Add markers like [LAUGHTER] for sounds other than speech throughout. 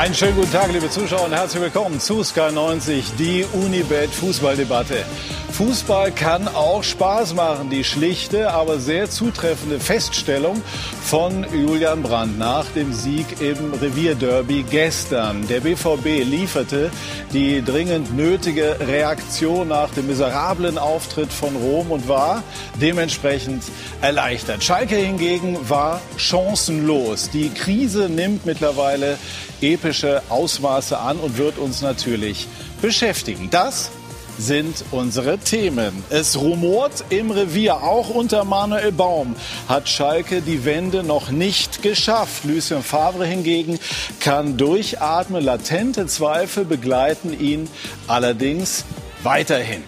Einen schönen guten Tag, liebe Zuschauer, und herzlich willkommen zu Sky 90, die Unibet Fußballdebatte. Fußball kann auch Spaß machen. Die schlichte, aber sehr zutreffende Feststellung von Julian Brandt nach dem Sieg im Revierderby gestern. Der BVB lieferte die dringend nötige Reaktion nach dem miserablen Auftritt von Rom und war dementsprechend erleichtert. Schalke hingegen war chancenlos. Die Krise nimmt mittlerweile epische Ausmaße an und wird uns natürlich beschäftigen. Das sind unsere Themen. Es rumort im Revier, auch unter Manuel Baum hat Schalke die Wende noch nicht geschafft. Lucien Favre hingegen kann durchatmen. Latente Zweifel begleiten ihn allerdings weiterhin.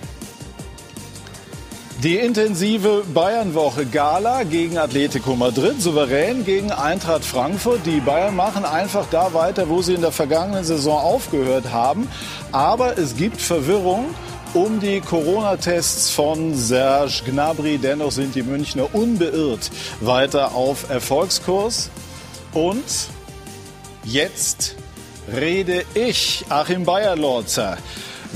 Die intensive Bayernwoche Gala gegen Atletico Madrid, souverän gegen Eintracht Frankfurt. Die Bayern machen einfach da weiter, wo sie in der vergangenen Saison aufgehört haben. Aber es gibt Verwirrung um die Corona-Tests von Serge Gnabry. Dennoch sind die Münchner unbeirrt weiter auf Erfolgskurs. Und jetzt rede ich, Achim Bayerlorzer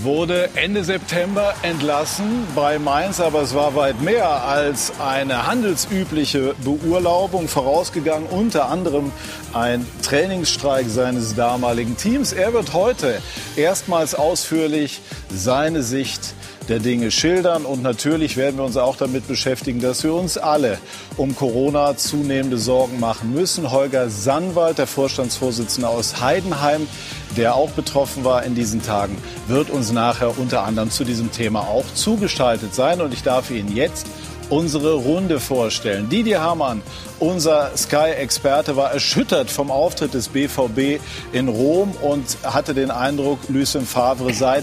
wurde Ende September entlassen bei Mainz, aber es war weit mehr als eine handelsübliche Beurlaubung vorausgegangen, unter anderem ein Trainingsstreik seines damaligen Teams. Er wird heute erstmals ausführlich seine Sicht der Dinge schildern. Und natürlich werden wir uns auch damit beschäftigen, dass wir uns alle um Corona zunehmende Sorgen machen müssen. Holger Sannwald, der Vorstandsvorsitzende aus Heidenheim, der auch betroffen war in diesen Tagen, wird uns nachher unter anderem zu diesem Thema auch zugeschaltet sein. Und ich darf Ihnen jetzt unsere Runde vorstellen. Didier Hamann, unser Sky-Experte, war erschüttert vom Auftritt des BVB in Rom und hatte den Eindruck, Lucien Favre sei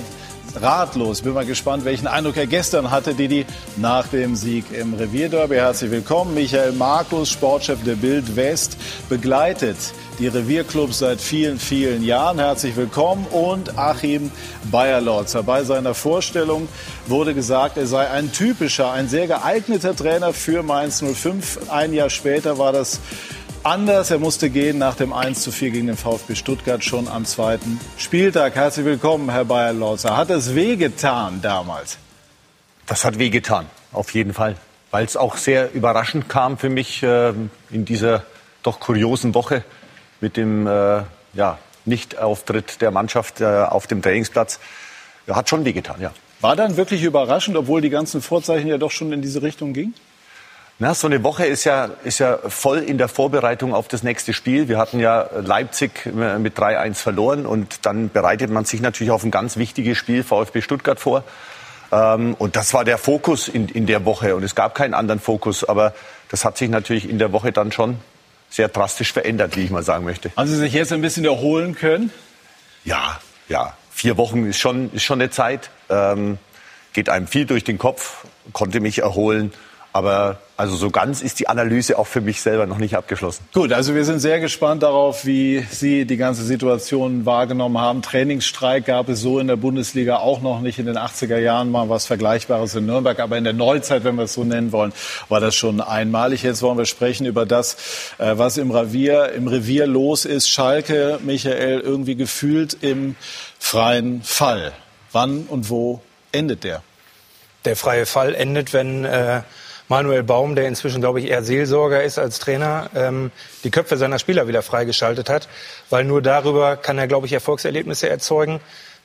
ratlos. Bin mal gespannt, welchen Eindruck er gestern hatte, Didi, nach dem Sieg im Revierderby. Herzlich willkommen. Michael Markus, Sportchef der Bild West, begleitet die Revierclubs seit vielen, vielen Jahren. Herzlich willkommen. Und Achim Bayerlotzer. Bei seiner Vorstellung wurde gesagt, er sei ein typischer, ein sehr geeigneter Trainer für Mainz 05. Ein Jahr später war das anders. Er musste gehen nach dem 1 zu 4 gegen den VfB Stuttgart schon am zweiten Spieltag. Herzlich willkommen, Herr Bayer-Lorzer. Hat es wehgetan damals? Das hat wehgetan, auf jeden Fall. Weil es auch sehr überraschend kam für mich äh, in dieser doch kuriosen Woche mit dem äh, ja, Nichtauftritt der Mannschaft äh, auf dem Trainingsplatz. Ja, hat schon wehgetan, ja. War dann wirklich überraschend, obwohl die ganzen Vorzeichen ja doch schon in diese Richtung gingen? Na, so eine Woche ist ja, ist ja voll in der Vorbereitung auf das nächste Spiel. Wir hatten ja Leipzig mit 3-1 verloren und dann bereitet man sich natürlich auf ein ganz wichtiges Spiel VfB Stuttgart vor. Ähm, und das war der Fokus in, in der Woche und es gab keinen anderen Fokus. Aber das hat sich natürlich in der Woche dann schon sehr drastisch verändert, wie ich mal sagen möchte. Haben Sie sich jetzt ein bisschen erholen können? Ja, ja. Vier Wochen ist schon, ist schon eine Zeit. Ähm, geht einem viel durch den Kopf, konnte mich erholen. Aber also so ganz ist die Analyse auch für mich selber noch nicht abgeschlossen. Gut, also wir sind sehr gespannt darauf, wie Sie die ganze Situation wahrgenommen haben. Trainingsstreik gab es so in der Bundesliga auch noch nicht in den 80er Jahren mal was Vergleichbares in Nürnberg. Aber in der Neuzeit, wenn wir es so nennen wollen, war das schon einmalig. Jetzt wollen wir sprechen über das, äh, was im Revier, im Revier los ist. Schalke, Michael, irgendwie gefühlt im freien Fall. Wann und wo endet der? Der freie Fall endet, wenn äh Manuel Baum, der inzwischen, glaube ich, eher Seelsorger ist als Trainer, ähm, die Köpfe seiner Spieler wieder freigeschaltet hat. Weil nur darüber kann er, glaube ich, Erfolgserlebnisse erzeugen.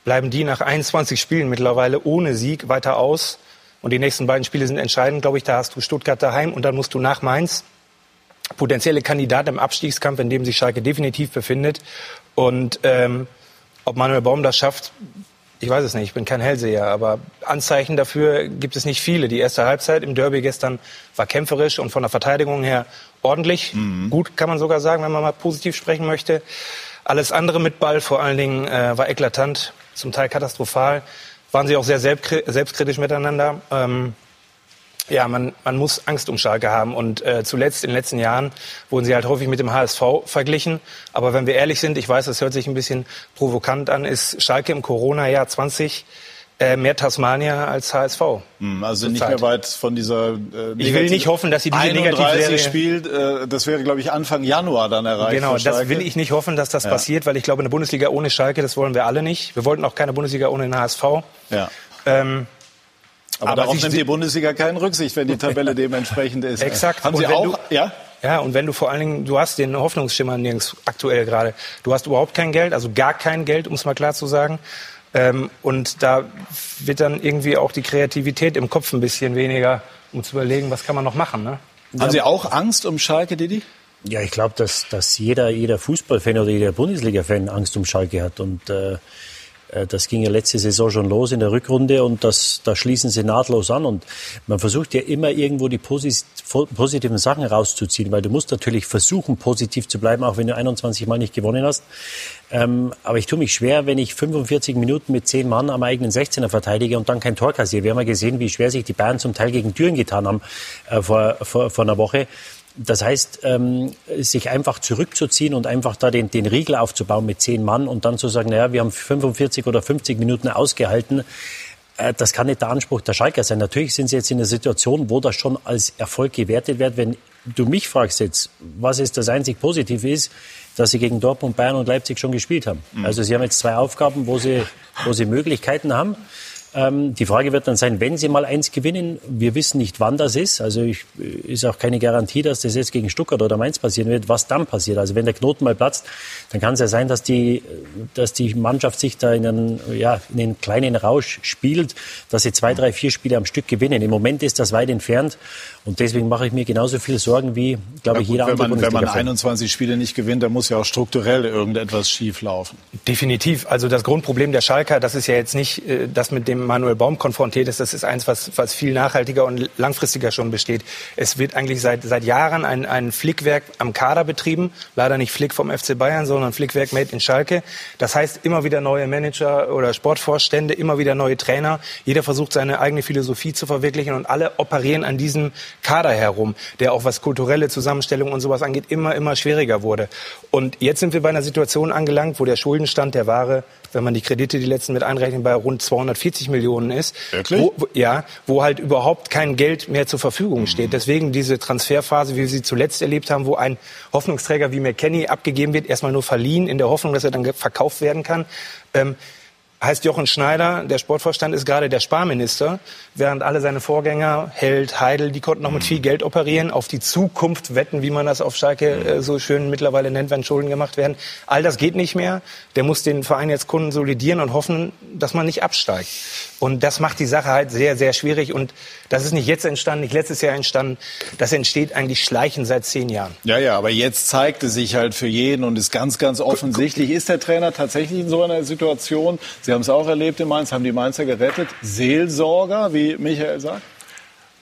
Bleiben die nach 21 Spielen mittlerweile ohne Sieg weiter aus. Und die nächsten beiden Spiele sind entscheidend, glaube ich. Da hast du Stuttgart daheim und dann musst du nach Mainz. Potenzielle Kandidat im Abstiegskampf, in dem sich Schalke definitiv befindet. Und ähm, ob Manuel Baum das schafft, ich weiß es nicht, ich bin kein Hellseher, aber Anzeichen dafür gibt es nicht viele. Die erste Halbzeit im Derby gestern war kämpferisch und von der Verteidigung her ordentlich. Mhm. Gut kann man sogar sagen, wenn man mal positiv sprechen möchte. Alles andere mit Ball vor allen Dingen äh, war eklatant, zum Teil katastrophal. Waren sie auch sehr selbstkritisch miteinander. Ähm, ja, man, man muss Angst um Schalke haben. Und äh, zuletzt in den letzten Jahren wurden sie halt häufig mit dem HSV verglichen. Aber wenn wir ehrlich sind, ich weiß, das hört sich ein bisschen provokant an, ist Schalke im Corona-Jahr 20 äh, mehr Tasmania als HSV. Hm, also nicht mehr weit von dieser. Äh, ich will nicht hoffen, dass sie diese Negativserie spielt. Äh, das wäre, glaube ich, Anfang Januar dann erreicht. Genau, das will ich nicht hoffen, dass das ja. passiert, weil ich glaube, eine Bundesliga ohne Schalke, das wollen wir alle nicht. Wir wollten auch keine Bundesliga ohne den HSV. Ja. Ähm, aber, aber darauf nimmt die Bundesliga keine Rücksicht, wenn die Tabelle [LAUGHS] dementsprechend ist. Exakt. Haben Sie auch? Du, ja. Ja, und wenn du vor allen Dingen, du hast den Hoffnungsschimmer nirgends aktuell gerade. Du hast überhaupt kein Geld, also gar kein Geld, um es mal klar zu sagen. Ähm, und da wird dann irgendwie auch die Kreativität im Kopf ein bisschen weniger, um zu überlegen, was kann man noch machen. Ne? Haben Sie auch Angst um Schalke, Didi? Ja, ich glaube, dass, dass jeder, jeder Fußballfan oder jeder Bundesliga-Fan Angst um Schalke hat. Und äh, äh, das ging ja letzte Saison schon los in der Rückrunde und das, da schließen sie nahtlos an. Und man versucht ja immer irgendwo die positiven Sachen rauszuziehen, weil du musst natürlich versuchen, positiv zu bleiben, auch wenn du 21 Mal nicht gewonnen hast. Ähm, aber ich tue mich schwer, wenn ich 45 Minuten mit 10 Mann am eigenen 16er verteidige und dann kein Tor kassiere. Wir haben ja gesehen, wie schwer sich die Bayern zum Teil gegen Türen getan haben äh, vor, vor, vor einer Woche. Das heißt, ähm, sich einfach zurückzuziehen und einfach da den, den Riegel aufzubauen mit zehn Mann und dann zu sagen, naja, wir haben 45 oder 50 Minuten ausgehalten, äh, das kann nicht der Anspruch der Schalker sein. Natürlich sind sie jetzt in einer Situation, wo das schon als Erfolg gewertet wird. Wenn du mich fragst jetzt, was ist das einzig Positive ist, dass sie gegen Dortmund, Bayern und Leipzig schon gespielt haben. Mhm. Also sie haben jetzt zwei Aufgaben, wo sie, wo sie Möglichkeiten haben. Ähm, die Frage wird dann sein, wenn Sie mal eins gewinnen, wir wissen nicht, wann das ist. Also ich, ist auch keine Garantie, dass das jetzt gegen Stuttgart oder Mainz passieren wird, was dann passiert. Also wenn der Knoten mal platzt, dann kann es ja sein, dass die, dass die Mannschaft sich da in einen, ja, in einen kleinen Rausch spielt, dass sie zwei, drei, vier Spiele am Stück gewinnen. Im Moment ist das weit entfernt. Und deswegen mache ich mir genauso viel Sorgen wie, glaube ja, ich, jeder wenn andere man, Wenn man 21 Spiele nicht gewinnt, dann muss ja auch strukturell irgendetwas schief laufen. Definitiv. Also das Grundproblem der Schalker, das ist ja jetzt nicht äh, das, mit dem Manuel Baum konfrontiert ist. Das ist eins, was, was viel nachhaltiger und langfristiger schon besteht. Es wird eigentlich seit, seit Jahren ein, ein Flickwerk am Kader betrieben. Leider nicht Flick vom FC Bayern, sondern Flickwerk made in Schalke. Das heißt, immer wieder neue Manager oder Sportvorstände, immer wieder neue Trainer. Jeder versucht, seine eigene Philosophie zu verwirklichen und alle operieren an diesem Kader herum, der auch was kulturelle Zusammenstellung und sowas angeht, immer, immer schwieriger wurde. Und jetzt sind wir bei einer Situation angelangt, wo der Schuldenstand der Ware, wenn man die Kredite, die letzten mit einrechnet, bei rund 240 Millionen ist. Wirklich? Wo, ja, wo halt überhaupt kein Geld mehr zur Verfügung steht. Mhm. Deswegen diese Transferphase, wie wir sie zuletzt erlebt haben, wo ein Hoffnungsträger wie McKenny abgegeben wird, erstmal nur verliehen, in der Hoffnung, dass er dann verkauft werden kann. Ähm, heißt Jochen Schneider, der Sportvorstand ist gerade der Sparminister, während alle seine Vorgänger, Held, Heidel, die konnten noch mit viel Geld operieren, auf die Zukunft wetten, wie man das auf Schalke äh, so schön mittlerweile nennt, wenn Schulden gemacht werden. All das geht nicht mehr. Der muss den Verein jetzt konsolidieren und hoffen, dass man nicht absteigt. Und das macht die Sache halt sehr, sehr schwierig. Und das ist nicht jetzt entstanden, nicht letztes Jahr entstanden. Das entsteht eigentlich schleichend seit zehn Jahren. Ja, ja, aber jetzt zeigt es sich halt für jeden und ist ganz, ganz offensichtlich. Ist der Trainer tatsächlich in so einer Situation? Sie haben es auch erlebt in Mainz, haben die Mainzer gerettet. Seelsorger, wie Michael sagt?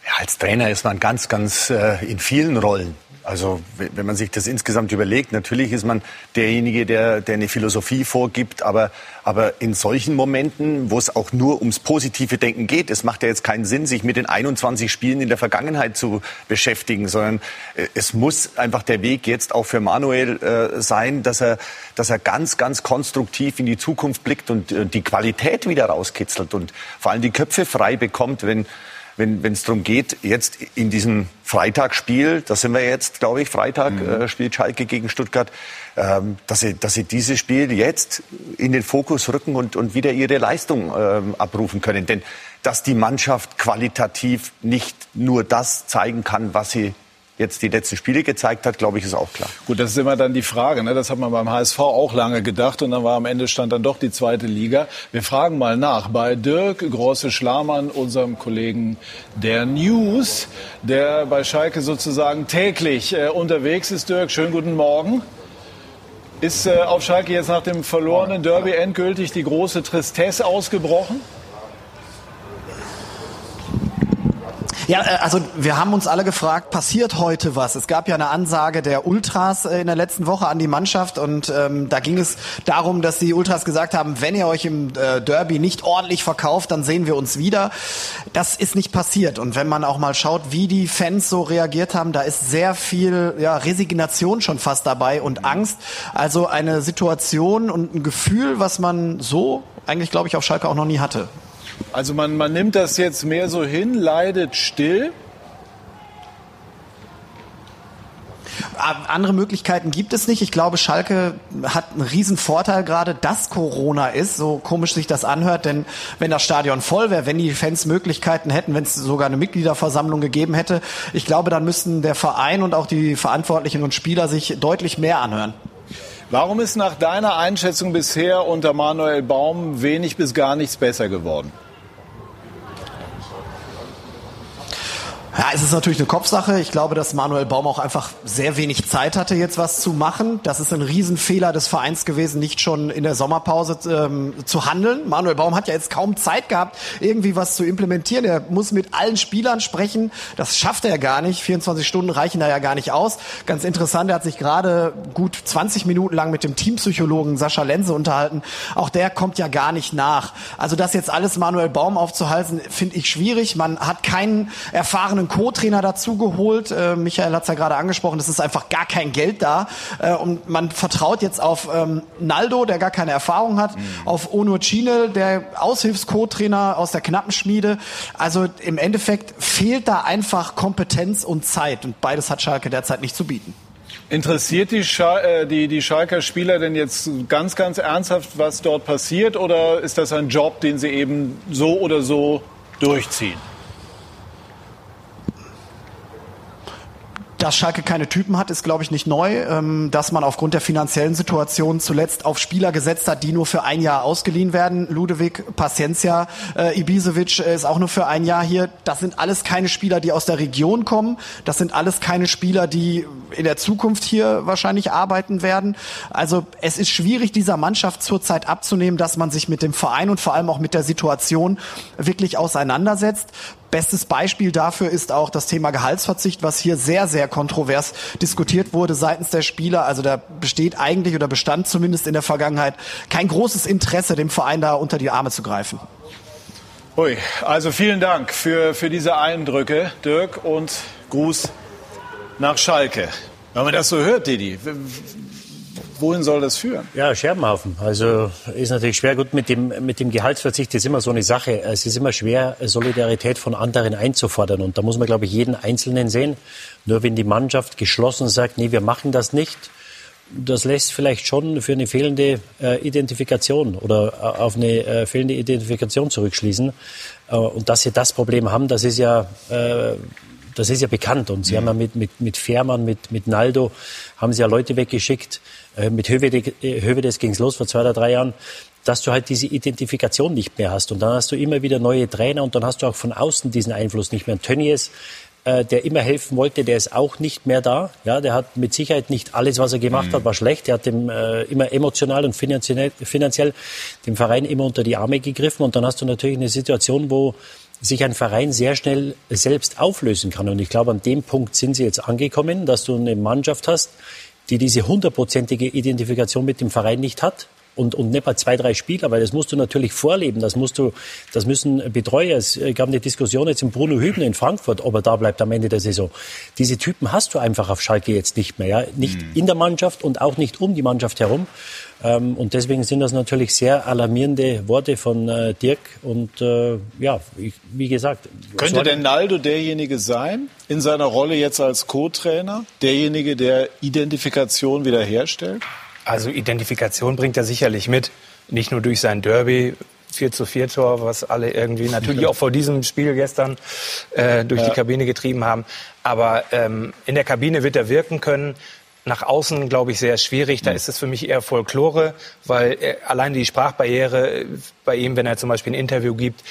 Ja, als Trainer ist man ganz, ganz äh, in vielen Rollen. Also wenn man sich das insgesamt überlegt, natürlich ist man derjenige, der, der eine Philosophie vorgibt, aber, aber in solchen Momenten, wo es auch nur ums positive Denken geht, es macht ja jetzt keinen Sinn, sich mit den 21 Spielen in der Vergangenheit zu beschäftigen, sondern äh, es muss einfach der Weg jetzt auch für Manuel äh, sein, dass er, dass er ganz, ganz konstruktiv in die Zukunft blickt und äh, die Qualität wieder rauskitzelt und vor allem die Köpfe frei bekommt, wenn wenn es darum geht, jetzt in diesem Freitagsspiel, da sind wir jetzt, glaube ich, Freitag mhm. äh, spielt Schalke gegen Stuttgart, ähm, dass, sie, dass sie dieses Spiel jetzt in den Fokus rücken und, und wieder ihre Leistung ähm, abrufen können. Denn dass die Mannschaft qualitativ nicht nur das zeigen kann, was sie jetzt die letzten Spiele gezeigt hat, glaube ich, ist auch klar. Gut, das ist immer dann die Frage. Ne? Das hat man beim HSV auch lange gedacht und dann war am Ende stand dann doch die zweite Liga. Wir fragen mal nach bei Dirk Große-Schlamann, unserem Kollegen der News, der bei Schalke sozusagen täglich äh, unterwegs ist. Dirk, schönen guten Morgen. Ist äh, auf Schalke jetzt nach dem verlorenen Derby endgültig die große Tristesse ausgebrochen? Ja, äh, also wir haben uns alle gefragt, passiert heute was? Es gab ja eine Ansage der Ultras äh, in der letzten Woche an die Mannschaft und ähm, da ging es darum, dass die Ultras gesagt haben, wenn ihr euch im äh, Derby nicht ordentlich verkauft, dann sehen wir uns wieder. Das ist nicht passiert und wenn man auch mal schaut, wie die Fans so reagiert haben, da ist sehr viel ja, Resignation schon fast dabei und Angst. Also eine Situation und ein Gefühl, was man so eigentlich, glaube ich, auf Schalke auch noch nie hatte. Also man, man nimmt das jetzt mehr so hin, leidet still. Andere Möglichkeiten gibt es nicht. Ich glaube, Schalke hat einen riesen Vorteil gerade, dass Corona ist, so komisch sich das anhört, denn wenn das Stadion voll wäre, wenn die Fans Möglichkeiten hätten, wenn es sogar eine Mitgliederversammlung gegeben hätte, ich glaube, dann müssten der Verein und auch die Verantwortlichen und Spieler sich deutlich mehr anhören. Warum ist nach deiner Einschätzung bisher unter Manuel Baum wenig bis gar nichts besser geworden? Ja, es ist natürlich eine Kopfsache. Ich glaube, dass Manuel Baum auch einfach sehr wenig Zeit hatte, jetzt was zu machen. Das ist ein Riesenfehler des Vereins gewesen, nicht schon in der Sommerpause ähm, zu handeln. Manuel Baum hat ja jetzt kaum Zeit gehabt, irgendwie was zu implementieren. Er muss mit allen Spielern sprechen. Das schafft er gar nicht. 24 Stunden reichen da ja gar nicht aus. Ganz interessant, er hat sich gerade gut 20 Minuten lang mit dem Teampsychologen Sascha Lenze unterhalten. Auch der kommt ja gar nicht nach. Also das jetzt alles Manuel Baum aufzuhalten, finde ich schwierig. Man hat keinen erfahrenen einen Co-Trainer dazu geholt. Äh, Michael hat es ja gerade angesprochen, es ist einfach gar kein Geld da. Äh, und man vertraut jetzt auf ähm, Naldo, der gar keine Erfahrung hat, mhm. auf Onur Cine, der Aushilfs-Co-Trainer aus der Knappenschmiede. Also im Endeffekt fehlt da einfach Kompetenz und Zeit. Und beides hat Schalke derzeit nicht zu bieten. Interessiert die, Schal äh, die, die Schalker Spieler denn jetzt ganz, ganz ernsthaft, was dort passiert? Oder ist das ein Job, den sie eben so oder so durchziehen? Dass Schalke keine Typen hat, ist, glaube ich, nicht neu. Ähm, dass man aufgrund der finanziellen Situation zuletzt auf Spieler gesetzt hat, die nur für ein Jahr ausgeliehen werden. Ludewig, Paciencia, äh, Ibisevic ist auch nur für ein Jahr hier. Das sind alles keine Spieler, die aus der Region kommen. Das sind alles keine Spieler, die in der Zukunft hier wahrscheinlich arbeiten werden. Also es ist schwierig, dieser Mannschaft zurzeit abzunehmen, dass man sich mit dem Verein und vor allem auch mit der Situation wirklich auseinandersetzt. Bestes Beispiel dafür ist auch das Thema Gehaltsverzicht, was hier sehr, sehr kontrovers diskutiert wurde seitens der Spieler. Also da besteht eigentlich oder bestand zumindest in der Vergangenheit kein großes Interesse, dem Verein da unter die Arme zu greifen. Ui, also vielen Dank für, für diese Eindrücke, Dirk, und Gruß nach Schalke. Wenn man das so hört, Didi, wohin soll das führen? Ja, Scherbenhaufen. Also ist natürlich schwer. Gut, mit dem, mit dem Gehaltsverzicht ist immer so eine Sache. Es ist immer schwer, Solidarität von anderen einzufordern. Und da muss man, glaube ich, jeden Einzelnen sehen. Nur wenn die Mannschaft geschlossen sagt, nee, wir machen das nicht, das lässt vielleicht schon für eine fehlende äh, Identifikation oder äh, auf eine äh, fehlende Identifikation zurückschließen. Äh, und dass sie das Problem haben, das ist ja äh, das ist ja bekannt. Und Sie mhm. haben ja mit, mit, mit Fährmann, mit, mit Naldo, haben Sie ja Leute weggeschickt. Äh, mit Hövedes, äh, Hövedes ging es los vor zwei oder drei Jahren dass du halt diese Identifikation nicht mehr hast. Und dann hast du immer wieder neue Trainer und dann hast du auch von außen diesen Einfluss nicht mehr. Und Tönnies, äh, der immer helfen wollte, der ist auch nicht mehr da. Ja, der hat mit Sicherheit nicht alles, was er gemacht mhm. hat, war schlecht. Der hat dem äh, immer emotional und finanziell, finanziell dem Verein immer unter die Arme gegriffen. Und dann hast du natürlich eine Situation, wo sich ein Verein sehr schnell selbst auflösen kann. Und ich glaube, an dem Punkt sind sie jetzt angekommen, dass du eine Mannschaft hast, die diese hundertprozentige Identifikation mit dem Verein nicht hat. Und, und nicht bei zwei, drei Spieler, weil das musst du natürlich vorleben. Das musst du, das müssen Betreuer. Es gab eine Diskussion jetzt im Bruno Hübner in Frankfurt, ob er da bleibt am Ende der Saison. Diese Typen hast du einfach auf Schalke jetzt nicht mehr, ja. Nicht mhm. in der Mannschaft und auch nicht um die Mannschaft herum. Ähm, und deswegen sind das natürlich sehr alarmierende Worte von äh, Dirk. Und äh, ja, ich, wie gesagt. Könnte denn Naldo derjenige sein, in seiner Rolle jetzt als Co-Trainer, derjenige, der Identifikation wiederherstellt? Also Identifikation bringt er sicherlich mit. Nicht nur durch sein Derby, 4 zu 4 Tor, was alle irgendwie natürlich [LAUGHS] auch vor diesem Spiel gestern äh, durch ja. die Kabine getrieben haben. Aber ähm, in der Kabine wird er wirken können nach außen, glaube ich, sehr schwierig. Da ist es für mich eher Folklore, weil äh, allein die Sprachbarriere äh, bei ihm, wenn er zum Beispiel ein Interview gibt,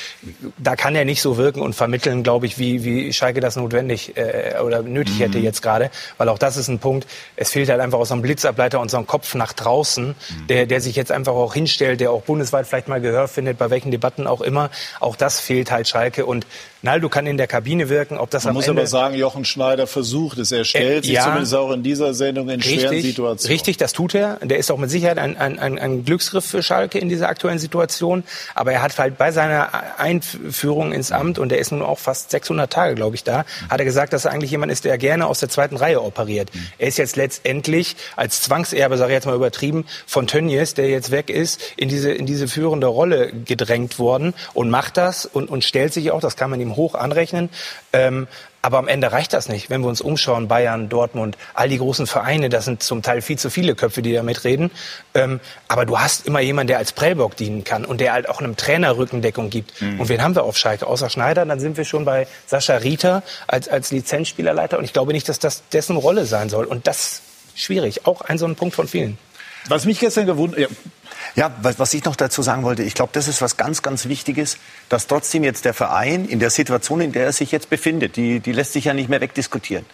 da kann er nicht so wirken und vermitteln, glaube ich, wie, wie Schalke das notwendig äh, oder nötig hätte mhm. jetzt gerade. Weil auch das ist ein Punkt, es fehlt halt einfach aus so einem Blitzableiter und so einem Kopf nach draußen, mhm. der, der sich jetzt einfach auch hinstellt, der auch bundesweit vielleicht mal Gehör findet, bei welchen Debatten auch immer. Auch das fehlt halt Schalke und Naldo kann in der Kabine wirken, ob das Man am muss Ende aber sagen, Jochen Schneider versucht es. Er stellt Äh, sich ja. zumindest auch in dieser Sendung in schweren Richtig, Situationen. richtig, das tut er. Der ist auch mit Sicherheit ein, ein, ein, ein Glücksgriff für Schalke in dieser aktuellen Situation. Aber er hat halt bei seiner Einführung ins Amt, und der ist nun auch fast 600 Tage, glaube ich, da, hat er gesagt, dass er eigentlich jemand ist, der gerne aus der zweiten Reihe operiert. Er ist jetzt letztendlich als Zwangserbe, sage ich jetzt mal übertrieben, von Tönnies, der jetzt weg ist, in diese, in diese führende Rolle gedrängt worden und macht das und, und stellt sich auch, das kann man ihm hoch anrechnen. Ähm, aber am Ende reicht das nicht. Wenn wir uns umschauen, Bayern, Dortmund, all die großen Vereine, das sind zum Teil viel zu viele Köpfe, die da mitreden. Ähm, aber du hast immer jemanden, der als Prellbock dienen kann und der halt auch einem Trainer Rückendeckung gibt. Und wen haben wir auf Schalke? Außer Schneider, dann sind wir schon bei Sascha Rieter als, als Lizenzspielerleiter. Und ich glaube nicht, dass das dessen Rolle sein soll. Und das ist schwierig. Auch ein so ein Punkt von vielen. Was mich gestern gewundert, ja, Ja, was ich noch dazu sagen wollte, ich glaube, das ist was ganz, ganz Wichtiges, dass trotzdem jetzt der Verein in der Situation, in der er sich jetzt befindet, die, die lässt sich ja nicht mehr wegdiskutieren,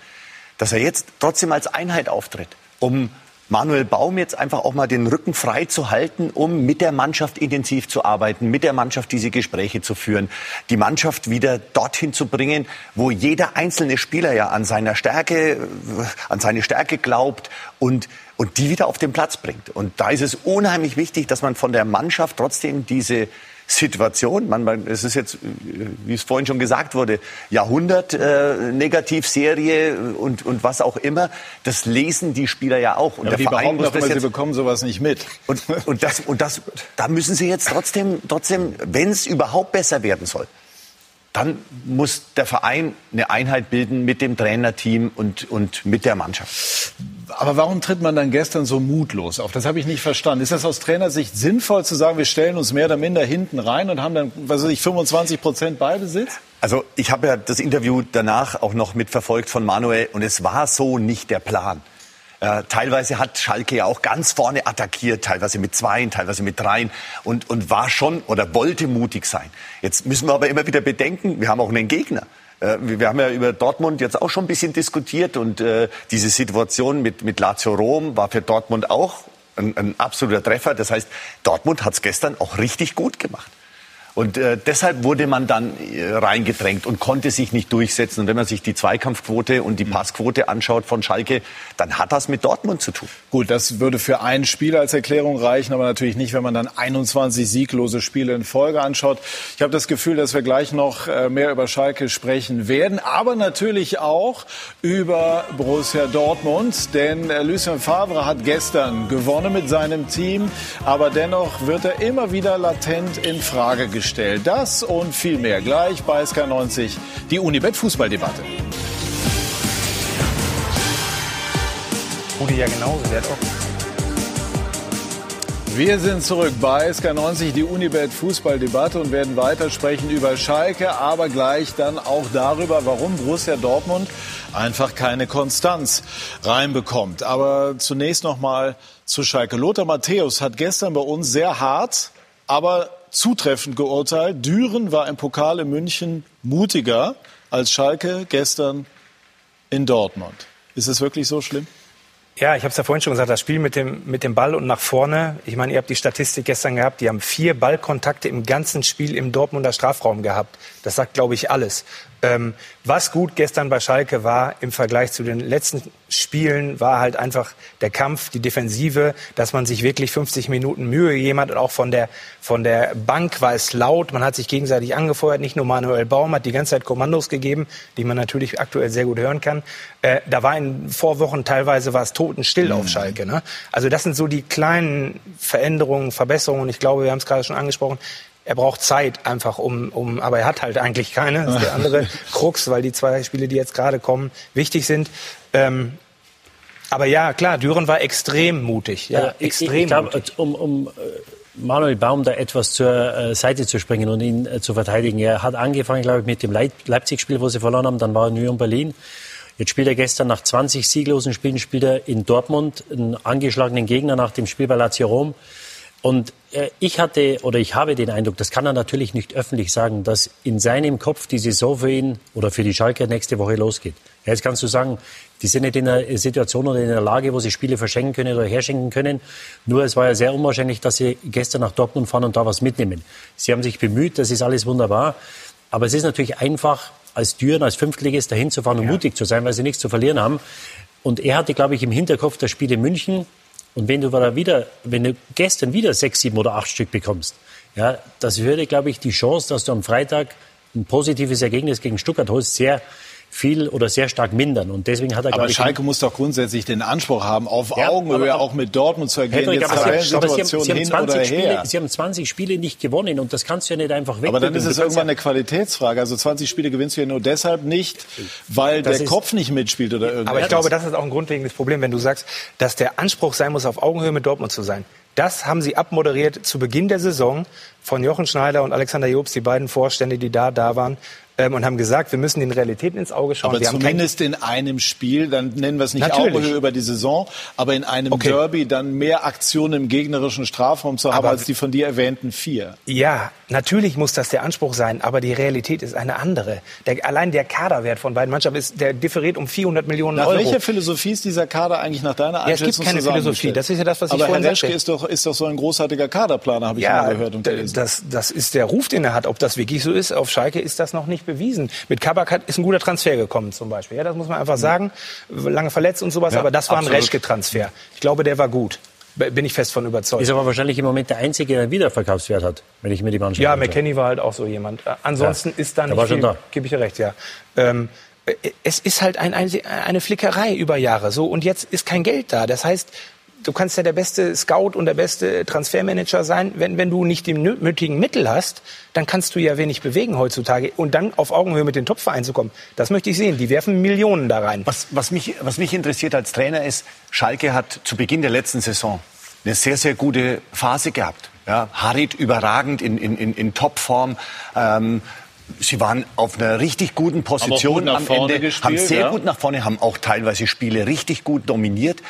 dass er jetzt trotzdem als Einheit auftritt, um Manuel Baum jetzt einfach auch mal den Rücken frei zu halten, um mit der Mannschaft intensiv zu arbeiten, mit der Mannschaft diese Gespräche zu führen, die Mannschaft wieder dorthin zu bringen, wo jeder einzelne Spieler ja an seiner Stärke, äh, an seine Stärke glaubt und und die wieder auf den Platz bringt. Und da ist es unheimlich wichtig, dass man von der Mannschaft trotzdem diese Situation, man, man, es ist jetzt, äh, wie es vorhin schon gesagt wurde, Jahrhundert äh, Negativserie und, und was auch immer, das lesen die Spieler ja auch. Und die der Verein behaupten muss das sie jetzt bekommen sowas nicht mit. und, und, das, und das, da müssen sie jetzt trotzdem, trotzdem wenn es überhaupt besser werden soll, dann muss der Verein eine Einheit bilden mit dem Trainerteam und, und mit der Mannschaft. Aber warum tritt man dann gestern so mutlos auf? Das habe ich nicht verstanden. Ist das aus Trainersicht sinnvoll zu sagen, wir stellen uns mehr oder minder hinten rein und haben dann, was weiß ich, 25 Prozent Ballbesitz? Also ich habe ja das Interview danach auch noch mitverfolgt von Manuel und es war so nicht der Plan. Äh, teilweise hat Schalke ja auch ganz vorne attackiert, teilweise mit Zweien, teilweise mit Dreien und, und war schon oder wollte mutig sein. Jetzt müssen wir aber immer wieder bedenken, wir haben auch einen Gegner. Äh, Wir haben ja über Dortmund jetzt auch schon ein bisschen diskutiert und äh, diese Situation mit, mit Lazio Rom war für Dortmund auch ein, ein absoluter Treffer. Das heißt, Dortmund hat es gestern auch richtig gut gemacht. Und äh, deshalb wurde man dann äh, reingedrängt und konnte sich nicht durchsetzen. Und wenn man sich die Zweikampfquote und die Passquote anschaut von Schalke, dann hat das mit Dortmund zu tun. Gut, das würde für ein Spiel als Erklärung reichen, aber natürlich nicht, wenn man dann 21 sieglose Spiele in Folge anschaut. Ich habe das Gefühl, dass wir gleich noch äh, mehr über Schalke sprechen werden, aber natürlich auch über Borussia Dortmund, denn äh, Lucien Favre hat gestern gewonnen mit seinem Team, aber dennoch wird er immer wieder latent in Frage gestellt. Das und viel mehr gleich bei SK90, die Unibet Fußballdebatte. Rudi ja genauso, der hat auch Wir sind zurück bei SK90, die Unibet Fußballdebatte und werden weiter sprechen über Schalke, aber gleich dann auch darüber, warum Borussia Dortmund einfach keine Konstanz reinbekommt. Aber zunächst noch mal zu Schalke. Lothar Matthäus hat gestern bei uns sehr hart, aber zutreffend geurteilt. Düren war im Pokal in München mutiger als Schalke gestern in Dortmund. Ist es wirklich so schlimm? Ja, ich habe es ja vorhin schon gesagt, das Spiel mit dem, mit dem Ball und nach vorne. Ich meine, ihr habt die Statistik gestern gehabt, die haben vier Ballkontakte im ganzen Spiel im Dortmunder Strafraum gehabt. Das sagt, glaube ich, alles. Ähm, was gut gestern bei Schalke war im Vergleich zu den letzten Spielen, war halt einfach der Kampf, die Defensive, dass man sich wirklich 50 Minuten Mühe gegeben hat und auch von der, von der Bank war es laut. Man hat sich gegenseitig angefeuert. Nicht nur Manuel Baum hat die ganze Zeit Kommandos gegeben, die man natürlich aktuell sehr gut hören kann. Äh, da war in Vorwochen teilweise war es totenstill auf Schalke. Ne? Also das sind so die kleinen Veränderungen, Verbesserungen. Und ich glaube, wir haben es gerade schon angesprochen, er braucht Zeit einfach um, um, aber er hat halt eigentlich keine. Das ist der andere [LAUGHS] Krux, weil die zwei Spiele, die jetzt gerade kommen, wichtig sind. Ähm, aber ja, klar, Düren war extrem mutig. Ja, Ja, ich, extrem ich glaube, mutig. um, um äh, Manuel Baum da etwas zur äh, Seite zu springen und ihn äh, zu verteidigen. Er hat angefangen, glaube ich, mit dem Leip Leipzig-Spiel, wo sie verloren haben. Dann war er Union Berlin. Jetzt spielt er gestern nach 20 sieglosen Spielen, spielt er in Dortmund einen angeschlagenen Gegner nach dem Spiel bei Lazio Rom. Und ich hatte oder ich habe den Eindruck, das kann er natürlich nicht öffentlich sagen, dass in seinem Kopf die Saison für ihn oder für die Schalke nächste Woche losgeht. Ja, jetzt kannst du sagen, die sind nicht in einer Situation oder in einer Lage, wo sie Spiele verschenken können oder herschenken können. Nur es war ja sehr unwahrscheinlich, dass sie gestern nach Dortmund fahren und da was mitnehmen. Sie haben sich bemüht, das ist alles wunderbar. Aber es ist natürlich einfach, als Düren, als Fünftligist dahin zu fahren und ja. mutig zu sein, weil sie nichts zu verlieren haben. Und er hatte, glaube ich, im Hinterkopf das Spiel in München. Und wenn du da wieder, wenn du gestern wieder sechs, sieben oder acht Stück bekommst, ja, das würde, glaube ich, die Chance, dass du am Freitag ein positives Ergebnis gegen Stuttgart holst, sehr viel oder sehr stark mindern. Und deswegen hat er, Aber Schalke ich, muss doch grundsätzlich den Anspruch haben, auf ja, Augenhöhe auch mit Dortmund zu ergehen. Jetzt aber, Situation sie, haben, sie, haben 20 Spiele, sie haben 20 Spiele nicht gewonnen und das kannst du ja nicht einfach weg. Aber dann ist es irgendwann eine Qualitätsfrage. Also 20 Spiele gewinnst du ja nur deshalb nicht, weil das der ist, Kopf nicht mitspielt oder irgendwas. Aber ich glaube, das ist auch ein grundlegendes Problem, wenn du sagst, dass der Anspruch sein muss, auf Augenhöhe mit Dortmund zu sein. Das haben sie abmoderiert zu Beginn der Saison von Jochen Schneider und Alexander Jobs, die beiden Vorstände, die da da waren ähm, und haben gesagt, wir müssen den Realitäten ins Auge schauen. Aber wir zumindest in einem Spiel, dann nennen wir es nicht Augenhöhe über die Saison, aber in einem okay. Derby dann mehr Aktionen im gegnerischen Strafraum zu haben aber, als die von dir erwähnten vier. Ja, natürlich muss das der Anspruch sein, aber die Realität ist eine andere. Der, allein der Kaderwert von beiden Mannschaften ist, der differiert um 400 Millionen nach Euro. Nach welcher Philosophie ist dieser Kader eigentlich nach deiner Einschätzung ja, es gibt keine Philosophie. Das ist ja das, was ich aber vorhin Herr Reschke ist doch, ist doch so ein großartiger Kaderplaner, habe ich ja, mal gehört und gelesen. Das, das ist der Ruf, den er hat. Ob das wirklich so ist, auf Schalke ist das noch nicht bewiesen. Mit Kabak hat, ist ein guter Transfer gekommen zum Beispiel. Ja, das muss man einfach sagen. Lange verletzt und sowas, ja, aber das war ein Reschke-Transfer. Ich glaube, der war gut. Bin ich fest von überzeugt. Ist aber wahrscheinlich im Moment der Einzige, der einen Wiederverkaufswert hat, wenn ich mir die Mannschaft Ja, McKenny war halt auch so jemand. Äh, ansonsten ja, ist da nicht viel, da. gebe ich dir recht, ja. Ähm, äh, es ist halt ein, eine Flickerei über Jahre. So, und jetzt ist kein Geld da. Das heißt, du kannst ja der beste Scout und der beste Transfermanager sein. Wenn, wenn du nicht die nötigen Mittel hast, dann kannst du ja wenig bewegen heutzutage. Und dann auf Augenhöhe mit den Topvereinen zu kommen, das möchte ich sehen. Die werfen Millionen da rein. Was, was, mich, was mich interessiert als Trainer ist, Schalke hat zu Beginn der letzten Saison eine sehr, sehr gute Phase gehabt. Ja, Harit überragend in, in, in, in Topform. Ähm, Sie waren auf einer richtig guten Position am Ende, gespielt, haben sehr ja. gut nach vorne, haben auch teilweise Spiele richtig gut dominiert.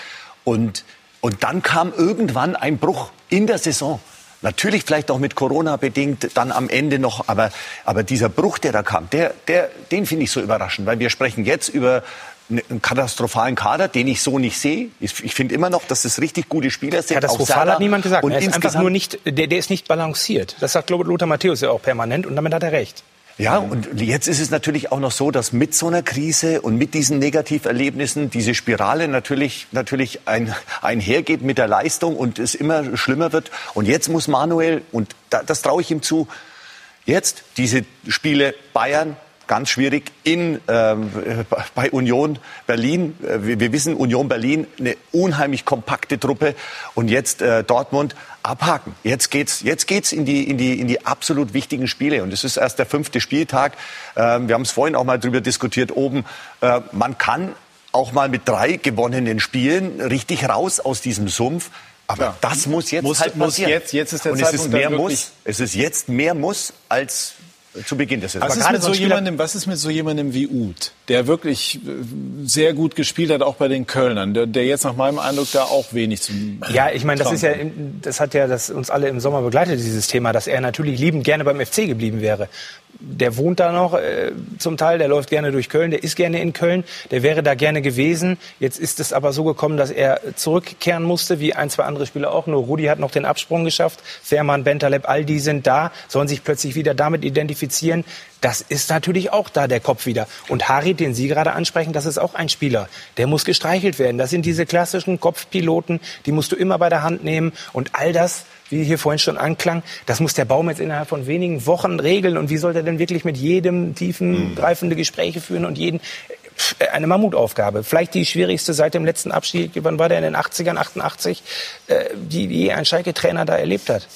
Und und dann kam irgendwann ein Bruch in der Saison. Natürlich vielleicht auch mit Corona bedingt, dann am Ende noch, aber, aber dieser Bruch, der da kam, der, der, den finde ich so überraschend, weil wir sprechen jetzt über einen katastrophalen Kader, den ich so nicht sehe. Ich, finde immer noch, dass es richtig gute Spieler sind. Katastrophal hat niemand gesagt. Und er ist einfach nur nicht, der, der ist nicht balanciert. Das sagt Lothar Matthäus ja auch permanent und damit hat er recht. Ja, und jetzt ist es natürlich auch noch so, dass mit so einer Krise und mit diesen Negativerlebnissen diese Spirale natürlich, natürlich ein, einhergeht mit der Leistung und es immer schlimmer wird. Und jetzt muss Manuel, und das traue ich ihm zu, jetzt diese Spiele Bayern, ganz schwierig in, ähm, bei Union Berlin. Wir, wir, wissen, Union Berlin, eine unheimlich kompakte Truppe. Und jetzt äh, Dortmund abhaken. Jetzt geht's, jetzt geht's in die, in die, in die absolut wichtigen Spiele. Und es ist erst der fünfte Spieltag. Ähm, wir haben es vorhin auch mal drüber diskutiert oben. Äh, man kann auch mal mit drei gewonnenen Spielen richtig raus aus diesem Sumpf. Aber ja. das muss jetzt muss, halt passieren. Muss jetzt, jetzt ist der Und Zeitpunkt es ist mehr muss. Es ist jetzt mehr muss als zu Beginn des Saison. Was ist, mit so jemandem, was ist mit so jemandem wie Uth, der wirklich äh, sehr gut gespielt hat, auch bei den Kölnern, der, der jetzt nach meinem Eindruck da auch wenig zum Ja, ich meine, das ist ja, das hat ja das uns alle im Sommer begleitet, dieses Thema, dass er natürlich liebend gerne beim FC geblieben wäre der wohnt da noch äh, zum Teil, der läuft gerne durch Köln, der ist gerne in Köln, der wäre da gerne gewesen. Jetzt ist es aber so gekommen, dass er zurückkehren musste, wie ein, zwei andere Spieler auch. Nur Rudi hat noch den Absprung geschafft. Fährmann, Bentaleb, all die sind da, sollen sich plötzlich wieder damit identifizieren. Das ist natürlich auch da der Kopf wieder. Und Harry, den Sie gerade ansprechen, das ist auch ein Spieler. Der muss gestreichelt werden. Das sind diese klassischen Kopfpiloten, die musst du immer bei der Hand nehmen. Und all das wie hier vorhin schon anklang, das muss der Baum jetzt innerhalb von wenigen Wochen regeln. Und wie soll der denn wirklich mit jedem tiefen, greifende Gespräche führen und jeden äh, eine Mammutaufgabe. Vielleicht die schwierigste seit dem letzten Abschied, wann war der in den 80ern, 88, äh, die je ein Schalke-Trainer da erlebt hat.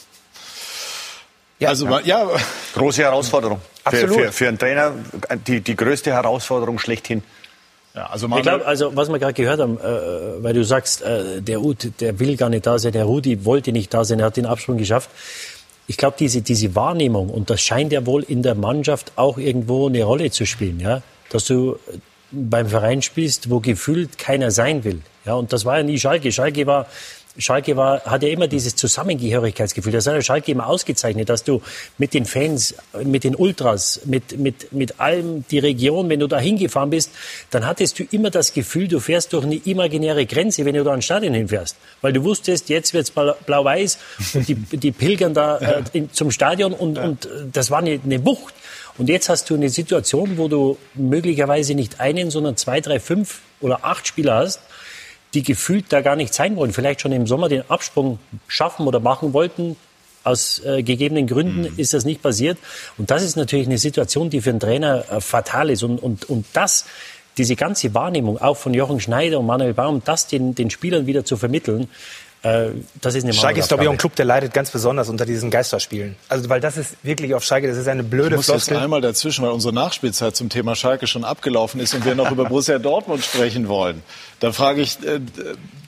Ja, also, ja. Große Herausforderung. Absolut. Für, für, für einen Trainer die, die größte Herausforderung schlechthin. Ja, also, ich glaub, also was wir gerade gehört haben, äh, weil du sagst, äh, der Ut, der will gar nicht da sein, der Rudi wollte nicht da sein, er hat den Absprung geschafft. Ich glaube, diese, diese Wahrnehmung, und das scheint ja wohl in der Mannschaft auch irgendwo eine Rolle zu spielen, ja, dass du beim Verein spielst, wo gefühlt keiner sein will. Ja, und das war ja nie Schalke. Schalke war Schalke war, hat ja immer dieses Zusammengehörigkeitsgefühl. Das hat ja Schalke immer ausgezeichnet, dass du mit den Fans, mit den Ultras, mit, mit, mit allem, die Region, wenn du da hingefahren bist, dann hattest du immer das Gefühl, du fährst durch eine imaginäre Grenze, wenn du da an Stadion hinfährst. Weil du wusstest, jetzt wird's blau-weiß und die, [LAUGHS] die pilgern da äh, in, zum Stadion und, und das war eine, eine Wucht. Und jetzt hast du eine Situation, wo du möglicherweise nicht einen, sondern zwei, drei, fünf oder acht Spieler hast, die gefühlt da gar nicht sein wollen. Vielleicht schon im Sommer den Absprung schaffen oder machen wollten. Aus äh, gegebenen Gründen mhm. ist das nicht passiert. Und das ist natürlich eine Situation, die für einen Trainer äh, fatal ist. Und, und, und das, diese ganze Wahrnehmung auch von Jochen Schneider und Manuel Baum, das den, den Spielern wieder zu vermitteln, äh, das ist eine Schalke ist, glaube ich, auch ein Club, der leidet ganz besonders unter diesen Geisterspielen. Also, weil das ist wirklich auf Schalke, das ist eine blöde Ich muss Floskel. jetzt einmal dazwischen, weil unsere Nachspielzeit zum Thema Schalke schon abgelaufen ist und wir noch über Borussia Dortmund sprechen wollen. Da frage ich äh,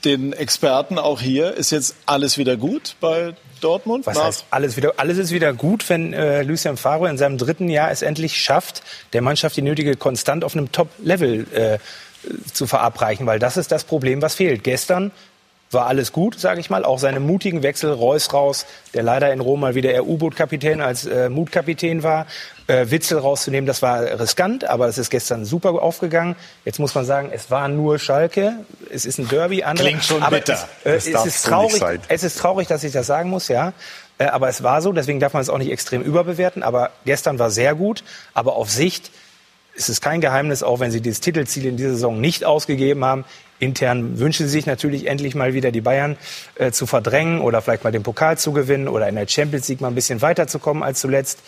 den Experten auch hier, ist jetzt alles wieder gut bei Dortmund? Was heißt alles wieder? Alles ist wieder gut, wenn äh, Lucien Favre in seinem dritten Jahr es endlich schafft, der Mannschaft die nötige Konstant auf einem Top-Level äh, zu verabreichen, weil das ist das Problem, was fehlt. Gestern war alles gut, sage ich mal. Auch seine mutigen Wechsel, Reus raus, der leider in Rom mal wieder eher U-Boot-Kapitän als äh, Mutkapitän war. Äh, Witzel rauszunehmen, das war riskant, aber es ist gestern super aufgegangen. Jetzt muss man sagen, es war nur Schalke. Es ist ein Derby. Andere, Klingt schon bitter. Es, äh, es ist traurig, es ist traurig, dass ich das sagen muss, ja. Äh, aber es war so, deswegen darf man es auch nicht extrem überbewerten. Aber gestern war sehr gut. Aber auf Sicht ist es kein Geheimnis, auch wenn sie dieses Titelziel in dieser Saison nicht ausgegeben haben. Intern wünschen sie sich natürlich endlich mal wieder die Bayern äh, zu verdrängen oder vielleicht mal den Pokal zu gewinnen oder in der Champions League mal ein bisschen weiterzukommen als zuletzt.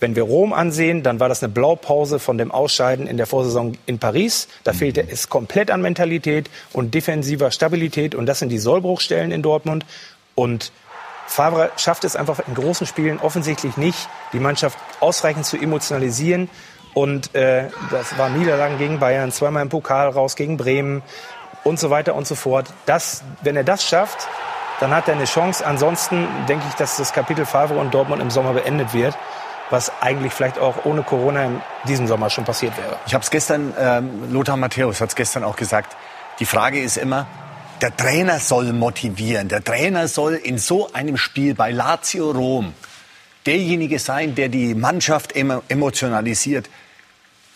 Wenn wir Rom ansehen, dann war das eine Blaupause von dem Ausscheiden in der Vorsaison in Paris. Da mhm. fehlte es komplett an Mentalität und defensiver Stabilität. Und das sind die Sollbruchstellen in Dortmund. Und Favre schafft es einfach in großen Spielen offensichtlich nicht, die Mannschaft ausreichend zu emotionalisieren und äh, das waren Niederlagen gegen Bayern, zweimal im Pokal raus gegen Bremen und so weiter und so fort. Das, wenn er das schafft, dann hat er eine Chance. Ansonsten denke ich, dass das Kapitel Favre und Dortmund im Sommer beendet wird was eigentlich vielleicht auch ohne Corona in diesem Sommer schon passiert wäre. Ich habe es gestern, ähm, Lothar Matthäus hat es gestern auch gesagt, die Frage ist immer, der Trainer soll motivieren, der Trainer soll in so einem Spiel bei Lazio Rom derjenige sein, der die Mannschaft emotionalisiert.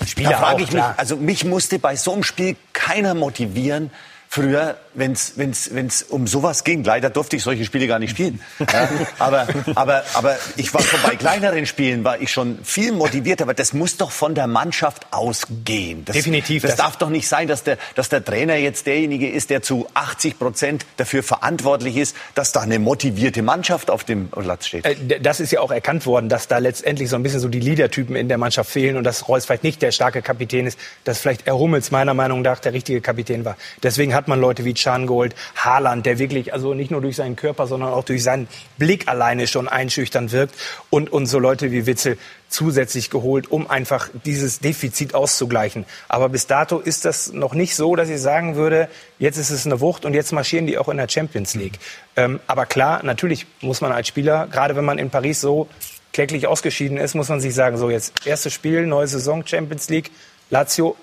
Spieler da frage ich mich, also mich musste bei so einem Spiel keiner motivieren, früher, wenn es um sowas ging. Leider durfte ich solche Spiele gar nicht spielen. Ja, aber, aber, aber ich war schon bei kleineren Spielen war ich schon viel motivierter. Aber das muss doch von der Mannschaft ausgehen. Das, Definitiv. Das, das darf doch nicht sein, dass der, dass der Trainer jetzt derjenige ist, der zu 80 Prozent dafür verantwortlich ist, dass da eine motivierte Mannschaft auf dem Platz steht. Äh, das ist ja auch erkannt worden, dass da letztendlich so ein bisschen so die Leadertypen in der Mannschaft fehlen und dass Reus vielleicht nicht der starke Kapitän ist, dass vielleicht er Hummels meiner Meinung nach der richtige Kapitän war. Deswegen hat man Leute wie Chan geholt, Haaland, der wirklich also nicht nur durch seinen Körper, sondern auch durch seinen Blick alleine schon einschüchternd wirkt und, und so Leute wie Witzel zusätzlich geholt, um einfach dieses Defizit auszugleichen. Aber bis dato ist das noch nicht so, dass ich sagen würde, jetzt ist es eine Wucht und jetzt marschieren die auch in der Champions League. Ähm, aber klar, natürlich muss man als Spieler, gerade wenn man in Paris so kläglich ausgeschieden ist, muss man sich sagen, so jetzt erstes Spiel, neue Saison, Champions League, Lazio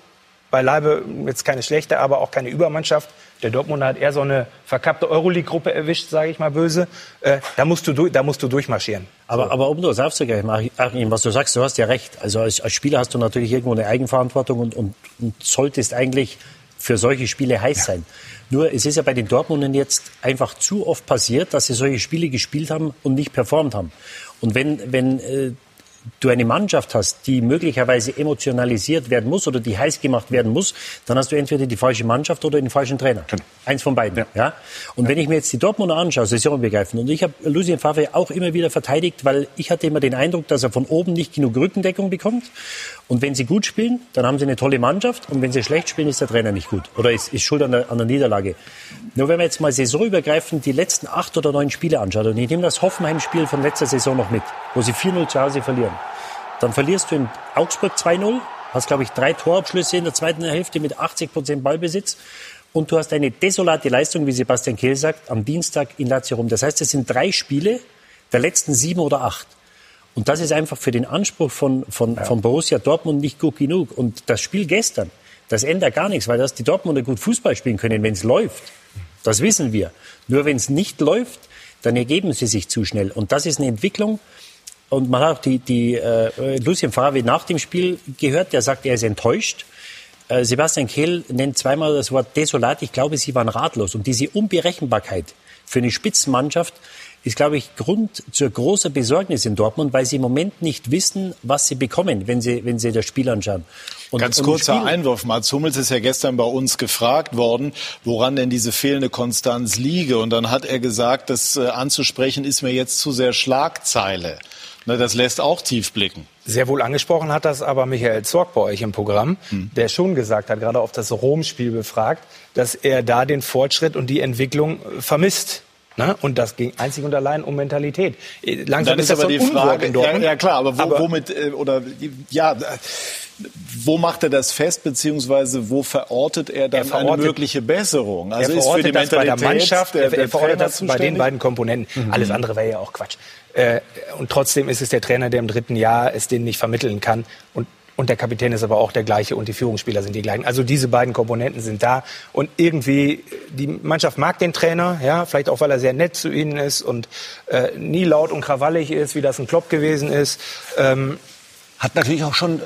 beileibe jetzt keine schlechte, aber auch keine Übermannschaft. Der Dortmunder hat eher so eine verkappte Euroleague-Gruppe erwischt, sage ich mal böse. Äh, da, musst du, da musst du durchmarschieren. Aber, so. aber um das aufzugreifen, Achim, was du sagst, du hast ja recht. Also als, als Spieler hast du natürlich irgendwo eine Eigenverantwortung und, und, und solltest eigentlich für solche Spiele heiß ja. sein. Nur es ist ja bei den Dortmundern jetzt einfach zu oft passiert, dass sie solche Spiele gespielt haben und nicht performt haben. Und wenn, wenn äh, du eine Mannschaft hast, die möglicherweise emotionalisiert werden muss oder die heiß gemacht werden muss, dann hast du entweder die falsche Mannschaft oder den falschen Trainer. Genau. Eins von beiden. Ja. ja? Und ja. wenn ich mir jetzt die Dortmunder anschaue, saisonbegreifend, und ich habe Lucien Favre auch immer wieder verteidigt, weil ich hatte immer den Eindruck, dass er von oben nicht genug Rückendeckung bekommt. Und wenn sie gut spielen, dann haben sie eine tolle Mannschaft. Und wenn sie schlecht spielen, ist der Trainer nicht gut. Oder ist, ist schuld an der, an der Niederlage. Nur wenn man jetzt mal saisonübergreifend die letzten acht oder neun Spiele anschaut, und ich nehme das Hoffenheim-Spiel von letzter Saison noch mit, wo sie 4-0 zu Hause verlieren. Dann verlierst du in Augsburg 2-0, hast, glaube ich, drei Torabschlüsse in der zweiten Hälfte mit 80 Prozent Ballbesitz. Und du hast eine desolate Leistung, wie Sebastian Kehl sagt, am Dienstag in Lazio rum. Das heißt, es sind drei Spiele der letzten sieben oder acht. Und das ist einfach für den Anspruch von, von, ja. von Borussia Dortmund nicht gut genug. Und das Spiel gestern, das ändert gar nichts, weil das die Dortmunder gut Fußball spielen können, wenn es läuft. Das wissen wir. Nur wenn es nicht läuft, dann ergeben sie sich zu schnell. Und das ist eine Entwicklung. Und man hat auch die, die äh, Lucien Favre nach dem Spiel gehört, der sagt, er ist enttäuscht. Äh, Sebastian Kehl nennt zweimal das Wort desolat. Ich glaube, sie waren ratlos. Und diese Unberechenbarkeit für eine Spitzenmannschaft ist, glaube ich, Grund zur großer Besorgnis in Dortmund, weil sie im Moment nicht wissen, was sie bekommen, wenn sie, wenn sie das Spiel anschauen. Und, Ganz kurzer Einwurf. Mats Hummels ist ja gestern bei uns gefragt worden, woran denn diese fehlende Konstanz liege. Und dann hat er gesagt, das äh, anzusprechen ist mir jetzt zu sehr Schlagzeile. Ne, das lässt auch tief blicken. Sehr wohl angesprochen hat das aber Michael Zorg bei euch im Programm, hm. der schon gesagt hat, gerade auf das Rom-Spiel befragt, dass er da den Fortschritt und die Entwicklung äh, vermisst. Ne? Und das ging einzig und allein um Mentalität. Äh, langsam ist, ist aber so die Frage, ja, ja, klar, aber, wo, aber womit äh, oder ja, wo macht er das fest, beziehungsweise wo verortet er dann er verortet, eine mögliche Besserung? Also er ist für die das Mentalität bei der Mannschaft, der, der er verortet das bei den beiden Komponenten. Mhm. Alles andere wäre ja auch Quatsch. Äh, und trotzdem ist es der Trainer, der im dritten Jahr es denen nicht vermitteln kann. Und und der Kapitän ist aber auch der gleiche und die Führungsspieler sind die gleichen. Also diese beiden Komponenten sind da und irgendwie die Mannschaft mag den Trainer, ja, vielleicht auch weil er sehr nett zu ihnen ist und äh, nie laut und krawallig ist, wie das ein Klopp gewesen ist. Ähm, hat natürlich auch schon äh,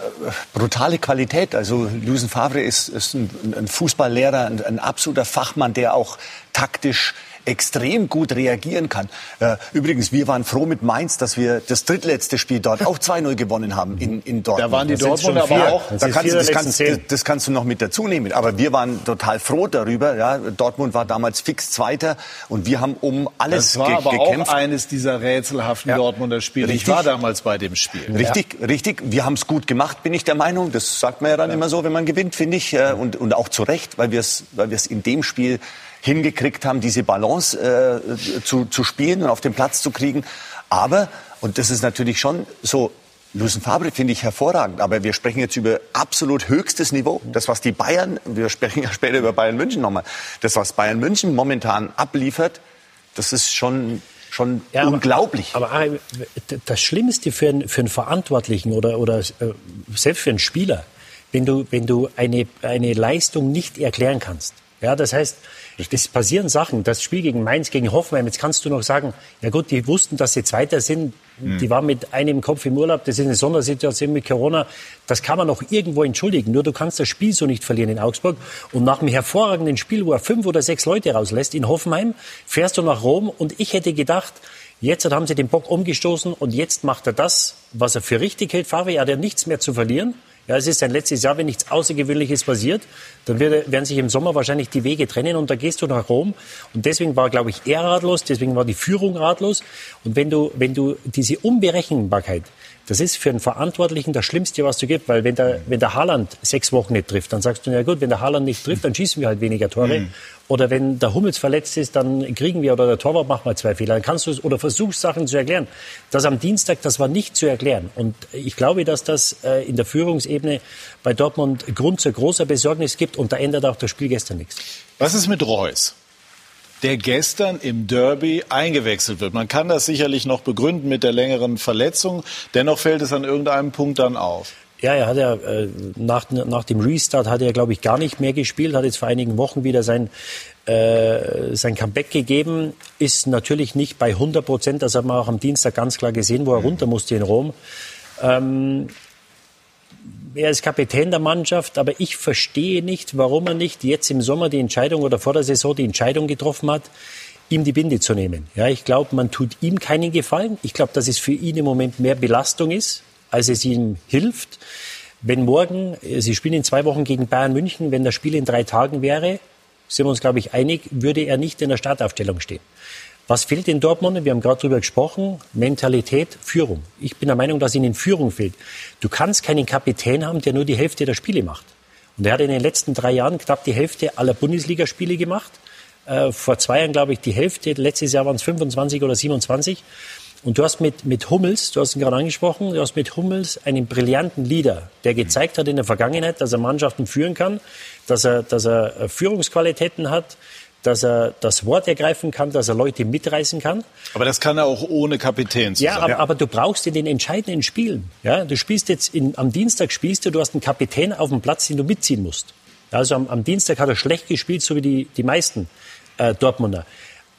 brutale Qualität. Also Lucien Favre ist, ist ein, ein Fußballlehrer, ein, ein absoluter Fachmann, der auch taktisch extrem gut reagieren kann. Äh, übrigens, wir waren froh mit Mainz, dass wir das drittletzte Spiel dort auch 2-0 gewonnen haben in, in Dortmund. Da waren die Dortmunder aber auch. Da kannst, das, kannst, das kannst du noch mit dazu nehmen. Aber wir waren total froh darüber. Ja, Dortmund war damals fix Zweiter und wir haben um alles das war ge aber gekämpft. auch eines dieser rätselhaften ja. Dortmunder Spiele. Richtig. Ich war damals bei dem Spiel. Richtig, ja. richtig. Wir haben es gut gemacht, bin ich der Meinung. Das sagt man ja dann ja. immer so, wenn man gewinnt, finde ich. Äh, und, und auch zu Recht, weil wir es weil in dem Spiel hingekriegt haben, diese Balance äh, zu, zu spielen und auf den Platz zu kriegen. Aber, und das ist natürlich schon so, Lucien Fabre finde ich hervorragend, aber wir sprechen jetzt über absolut höchstes Niveau. Das, was die Bayern, wir sprechen [LAUGHS] ja später über Bayern München nochmal, das, was Bayern München momentan abliefert, das ist schon schon ja, unglaublich. Aber, aber, das Schlimmste für einen, für einen Verantwortlichen oder, oder äh, selbst für einen Spieler, wenn du, wenn du eine, eine Leistung nicht erklären kannst. Ja, das heißt, es passieren Sachen. Das Spiel gegen Mainz, gegen Hoffenheim, jetzt kannst du noch sagen, ja gut, die wussten, dass sie Zweiter sind. Mhm. Die waren mit einem Kopf im Urlaub. Das ist eine Sondersituation mit Corona. Das kann man noch irgendwo entschuldigen. Nur du kannst das Spiel so nicht verlieren in Augsburg. Und nach einem hervorragenden Spiel, wo er fünf oder sechs Leute rauslässt in Hoffenheim, fährst du nach Rom. Und ich hätte gedacht, Jetzt haben sie den Bock umgestoßen und jetzt macht er das, was er für richtig hält. Favre hat ja nichts mehr zu verlieren. Ja, es ist sein letztes Jahr, wenn nichts Außergewöhnliches passiert, dann wird, werden sich im Sommer wahrscheinlich die Wege trennen und da gehst du nach Rom. Und deswegen war, glaube ich, er ratlos, deswegen war die Führung ratlos. Und wenn du, wenn du diese Unberechenbarkeit, das ist für einen Verantwortlichen das Schlimmste, was du gibt, weil wenn der, wenn der Haaland sechs Wochen nicht trifft, dann sagst du, ja gut, wenn der Haaland nicht trifft, dann schießen wir halt weniger Tore. Mhm. Oder wenn der Hummels verletzt ist, dann kriegen wir, oder der Torwart macht mal zwei Fehler. Dann kannst du es, oder versuchst Sachen zu erklären. Das am Dienstag, das war nicht zu erklären. Und ich glaube, dass das äh, in der Führungsebene bei Dortmund Grund zu großer Besorgnis gibt und da ändert auch das Spiel gestern nichts. Was ist mit Reus? Der gestern im Derby eingewechselt wird. Man kann das sicherlich noch begründen mit der längeren Verletzung. Dennoch fällt es an irgendeinem Punkt dann auf. Ja, er hat ja äh, nach, nach dem Restart hat er, glaube ich, gar nicht mehr gespielt, hat jetzt vor einigen Wochen wieder sein, äh, sein Comeback gegeben, ist natürlich nicht bei 100 Prozent, das hat man auch am Dienstag ganz klar gesehen, wo er runter musste in Rom. Ähm, er ist Kapitän der Mannschaft, aber ich verstehe nicht, warum er nicht jetzt im Sommer die Entscheidung oder vor der Saison die Entscheidung getroffen hat, ihm die Binde zu nehmen. Ja, ich glaube, man tut ihm keinen Gefallen. Ich glaube, dass es für ihn im Moment mehr Belastung ist, als es ihm hilft. Wenn morgen, Sie spielen in zwei Wochen gegen Bayern München, wenn das Spiel in drei Tagen wäre, sind wir uns, glaube ich, einig, würde er nicht in der Startaufstellung stehen. Was fehlt in Dortmund? Wir haben gerade darüber gesprochen. Mentalität, Führung. Ich bin der Meinung, dass ihnen Führung fehlt. Du kannst keinen Kapitän haben, der nur die Hälfte der Spiele macht. Und er hat in den letzten drei Jahren knapp die Hälfte aller Bundesligaspiele gemacht. Äh, vor zwei Jahren, glaube ich, die Hälfte. Letztes Jahr waren es 25 oder 27. Und du hast mit, mit Hummels, du hast ihn gerade angesprochen, du hast mit Hummels einen brillanten Leader, der gezeigt hat in der Vergangenheit, dass er Mannschaften führen kann, dass er, dass er Führungsqualitäten hat, dass er das Wort ergreifen kann, dass er Leute mitreißen kann. Aber das kann er auch ohne Kapitän. Ja, aber, aber du brauchst in den entscheidenden Spielen. Ja, du spielst jetzt in, am Dienstag spielst du, du hast einen Kapitän auf dem Platz, den du mitziehen musst. Also am, am Dienstag hat er schlecht gespielt, so wie die, die meisten äh, Dortmunder.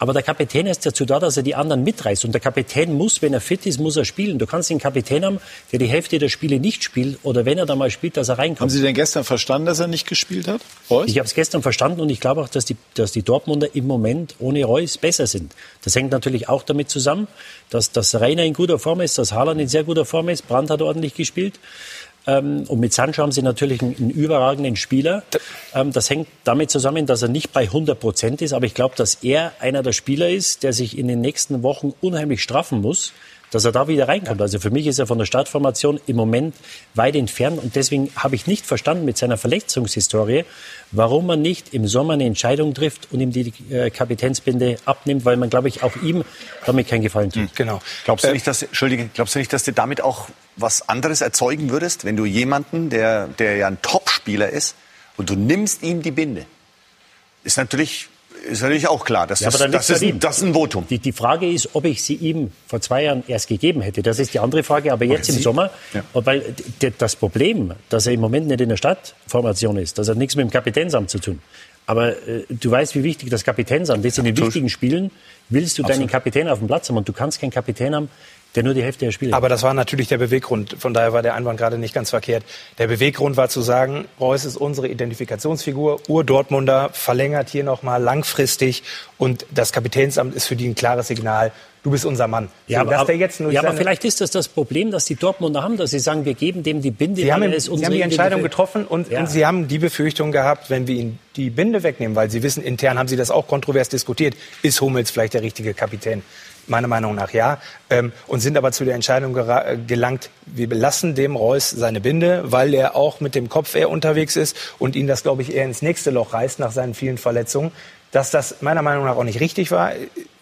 Aber der Kapitän ist dazu da, dass er die anderen mitreißt. Und der Kapitän muss, wenn er fit ist, muss er spielen. Du kannst den Kapitän haben, der die Hälfte der Spiele nicht spielt oder wenn er da mal spielt, dass er reinkommt. Haben Sie denn gestern verstanden, dass er nicht gespielt hat? Reus? Ich habe es gestern verstanden und ich glaube auch, dass die, dass die Dortmunder im Moment ohne Reus besser sind. Das hängt natürlich auch damit zusammen, dass, dass Rainer in guter Form ist, dass Haaland in sehr guter Form ist, Brandt hat ordentlich gespielt. Ähm, und mit Sancho haben sie natürlich einen, einen überragenden Spieler. Ähm, das hängt damit zusammen, dass er nicht bei 100 Prozent ist. Aber ich glaube, dass er einer der Spieler ist, der sich in den nächsten Wochen unheimlich straffen muss, dass er da wieder reinkommt. Also für mich ist er von der Startformation im Moment weit entfernt. Und deswegen habe ich nicht verstanden mit seiner Verletzungshistorie, warum man nicht im Sommer eine Entscheidung trifft und ihm die äh, Kapitänsbinde abnimmt, weil man, glaube ich, auch ihm damit keinen Gefallen tut. Genau. Glaubst du nicht, dass, Entschuldige, glaubst du nicht, dass du damit auch was anderes erzeugen würdest, wenn du jemanden, der, der ja ein Topspieler ist, und du nimmst ihm die Binde? Ist natürlich ist natürlich auch klar. Das, Ja, ist, das, ist, ein- das ist ein Votum. Die, die Frage ist, ob ich sie ihm vor zwei Jahren erst gegeben hätte. Das ist die andere Frage. Aber jetzt im Sommer, Ja. weil das Problem, dass er im Moment nicht in der Stadtformation ist, das hat nichts mit dem Kapitänsamt zu tun. Aber äh, du weißt, wie wichtig das Kapitänsamt ist. In den wichtigen Spielen willst du deinen Kapitän auf dem Platz haben. Und du kannst keinen Kapitän haben, der nur die Hälfte der Spiele Aber das war natürlich der Beweggrund. Von daher war der Einwand gerade nicht ganz verkehrt. Der Beweggrund war zu sagen, Reus ist unsere Identifikationsfigur, Ur-Dortmunder, verlängert hier nochmal langfristig. Und das Kapitänsamt ist für die ein klares Signal. Du bist unser Mann. Ja, So, aber, ja, aber vielleicht ist das das Problem, dass die Dortmunder haben, dass sie sagen, wir geben dem die Binde. Sie haben, ist Sie haben die Entscheidung getroffen und, Ja. und Sie haben die Befürchtung gehabt, wenn wir ihn die Binde wegnehmen, weil Sie wissen, intern haben Sie das auch kontrovers diskutiert, ist Hummels vielleicht der richtige Kapitän? Meiner Meinung nach ja. Ähm, und sind aber zu der Entscheidung äh, gelangt, wir belassen dem Reus seine Binde, weil er auch mit dem Kopf eher unterwegs ist und ihn das, glaube ich, eher ins nächste Loch reißt nach seinen vielen Verletzungen. Dass das meiner Meinung nach auch nicht richtig war,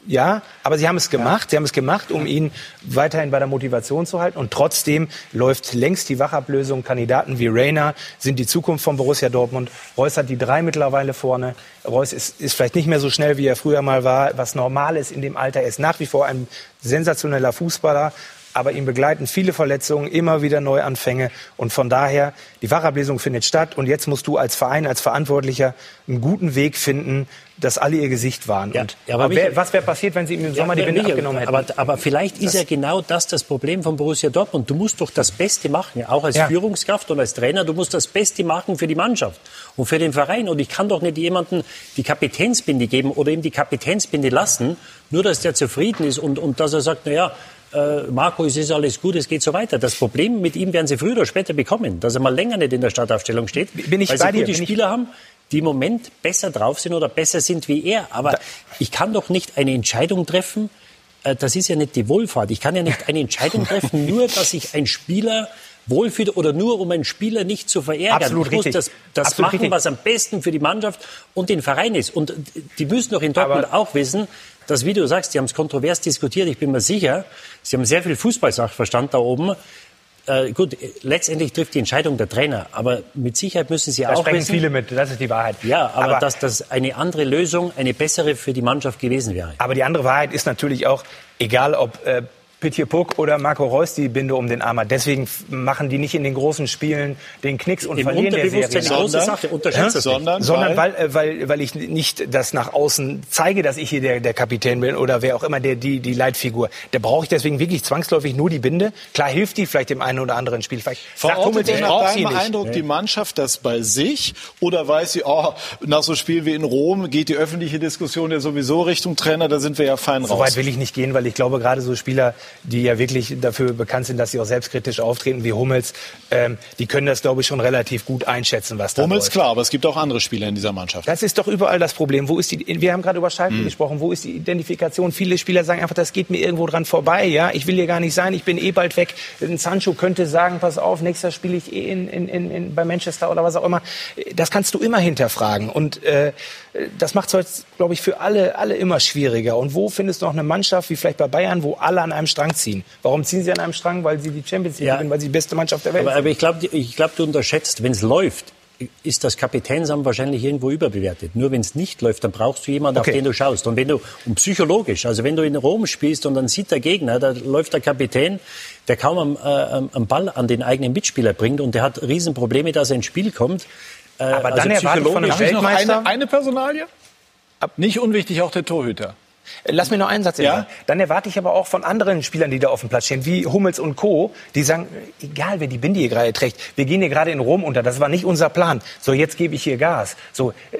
ja, aber sie haben es gemacht. Sie haben es gemacht, um ihn weiterhin bei der Motivation zu halten. Und trotzdem läuft längst die Wachablösung. Kandidaten wie Reina sind die Zukunft von Borussia Dortmund. Reus hat die drei mittlerweile vorne. Reus ist, ist vielleicht nicht mehr so schnell, wie er früher mal war, was normal ist in dem Alter. Er ist nach wie vor ein sensationeller Fußballer. Aber ihn begleiten viele Verletzungen, immer wieder Neuanfänge. Und von daher, die Wachablesung findet statt. Und jetzt musst du als Verein, als Verantwortlicher einen guten Weg finden, dass alle ihr Gesicht waren. Ja, ja, aber aber wer, was wäre passiert, wenn sie ihm im Sommer die Ja, Binde Michael, abgenommen hätten? Aber, aber vielleicht ist ja genau das das Problem von Borussia Dortmund. Du musst doch das Beste machen, auch als. Führungskraft und als Trainer. Du musst das Beste machen für die Mannschaft und für den Verein. Und ich kann doch nicht jemandem die Kapitänsbinde geben oder ihm die Kapitänsbinde lassen, nur dass der zufrieden ist und, und dass er sagt, na ja, äh, Marco, es ist alles gut, es geht so weiter. Das Problem mit ihm werden sie früher oder später bekommen, dass er mal länger nicht in der Startaufstellung steht, Bin ich weil sie gute bin ich- Spieler haben, die im Moment besser drauf sind oder besser sind wie er. Aber ich kann doch nicht eine Entscheidung treffen, äh, das ist ja nicht die Wohlfahrt. Ich kann ja nicht eine Entscheidung treffen, nur [LAUGHS] dass sich ein Spieler wohlfühlt oder nur um einen Spieler nicht zu verärgern. Absolut ich muss richtig. das, das Absolut machen, richtig. was am besten für die Mannschaft und den Verein ist. Und die müssen doch in Dortmund Aber- auch wissen, dass, wie du sagst, die haben es kontrovers diskutiert. Ich bin mir sicher, sie haben sehr viel Fußballsachverstand da oben. Äh, gut, letztendlich trifft die Entscheidung der Trainer, aber mit Sicherheit müssen sie da auch sprechen wissen, viele mit, das ist die Wahrheit. ja, aber, dass das eine andere Lösung, eine bessere für die Mannschaft gewesen wäre. aber die andere Wahrheit ist natürlich auch, egal ob äh, Pitje Puck oder Marco Reus die Binde um den Arm hat. Deswegen machen die nicht in den großen Spielen den Knicks und Im verlieren der Serie. eine große Sondern- Sache. Unterschätzt nicht. sondern, Sondern weil, äh, weil, weil ich nicht das nach außen zeige, dass ich hier der, der Kapitän bin oder wer auch immer der, die, die Leitfigur. Da brauche ich deswegen wirklich zwangsläufig nur die Binde. Klar hilft die vielleicht dem einen oder anderen Spiel. Vielleicht sagt Verortet ich nach deinem. Eindruck die Mannschaft das bei sich oder weiß sie, oh, nach so Spielen wie in Rom geht die öffentliche Diskussion ja sowieso Richtung Trainer, da sind wir ja fein So raus. weit will ich nicht gehen, weil ich glaube, gerade so Spieler, die ja wirklich dafür bekannt sind, dass sie auch selbstkritisch auftreten, wie Hummels, ähm, die können das, glaube ich, schon relativ gut einschätzen, was da Hummels läuft. klar, aber es gibt auch andere Spieler in dieser Mannschaft. Das ist doch überall das Problem. Wo ist die, wir haben gerade über Schalke gesprochen. Wo ist die Identifikation? Viele Spieler sagen einfach, das geht mir irgendwo dran vorbei. Ja, ich will hier gar nicht sein. Ich bin eh bald weg. Ein Sancho könnte sagen, pass auf, nächstes spiele ich eh in, in, in, in, bei Manchester oder was auch immer. Das kannst du immer hinterfragen. Und äh, das macht es heute, glaube ich, für alle, alle immer schwieriger. Und wo findest du noch eine Mannschaft, wie vielleicht bei Bayern, wo alle an einem Strang ziehen? Warum ziehen sie an einem Strang? Weil sie die Champions League Ja. gewinnen, weil sie die beste Mannschaft der Welt Aber, sind. aber ich glaube, ich glaub, du unterschätzt, wenn es läuft, ist das Kapitänsamt wahrscheinlich irgendwo überbewertet. Nur wenn es nicht läuft, dann brauchst du jemanden, Okay. auf den du schaust. Und wenn du, und psychologisch, also wenn du in Rom spielst und dann sieht der Gegner, da läuft der Kapitän, der kaum am, äh, am am Ball an den eigenen Mitspieler bringt und der hat Riesenprobleme, dass er ins Spiel kommt. Äh, Aber dann erwartet von einem Darf ich noch Weltmeister- eine, eine Personalie? Nicht unwichtig auch der Torhüter. Lass mir noch einen Satz Ja? ja? Dann erwarte ich aber auch von anderen Spielern, die da auf dem Platz stehen, wie Hummels und Co., die sagen, egal wer die Binde hier gerade trägt, wir gehen hier gerade in Rom unter, das war nicht unser Plan. So, jetzt gebe ich hier Gas. So, äh,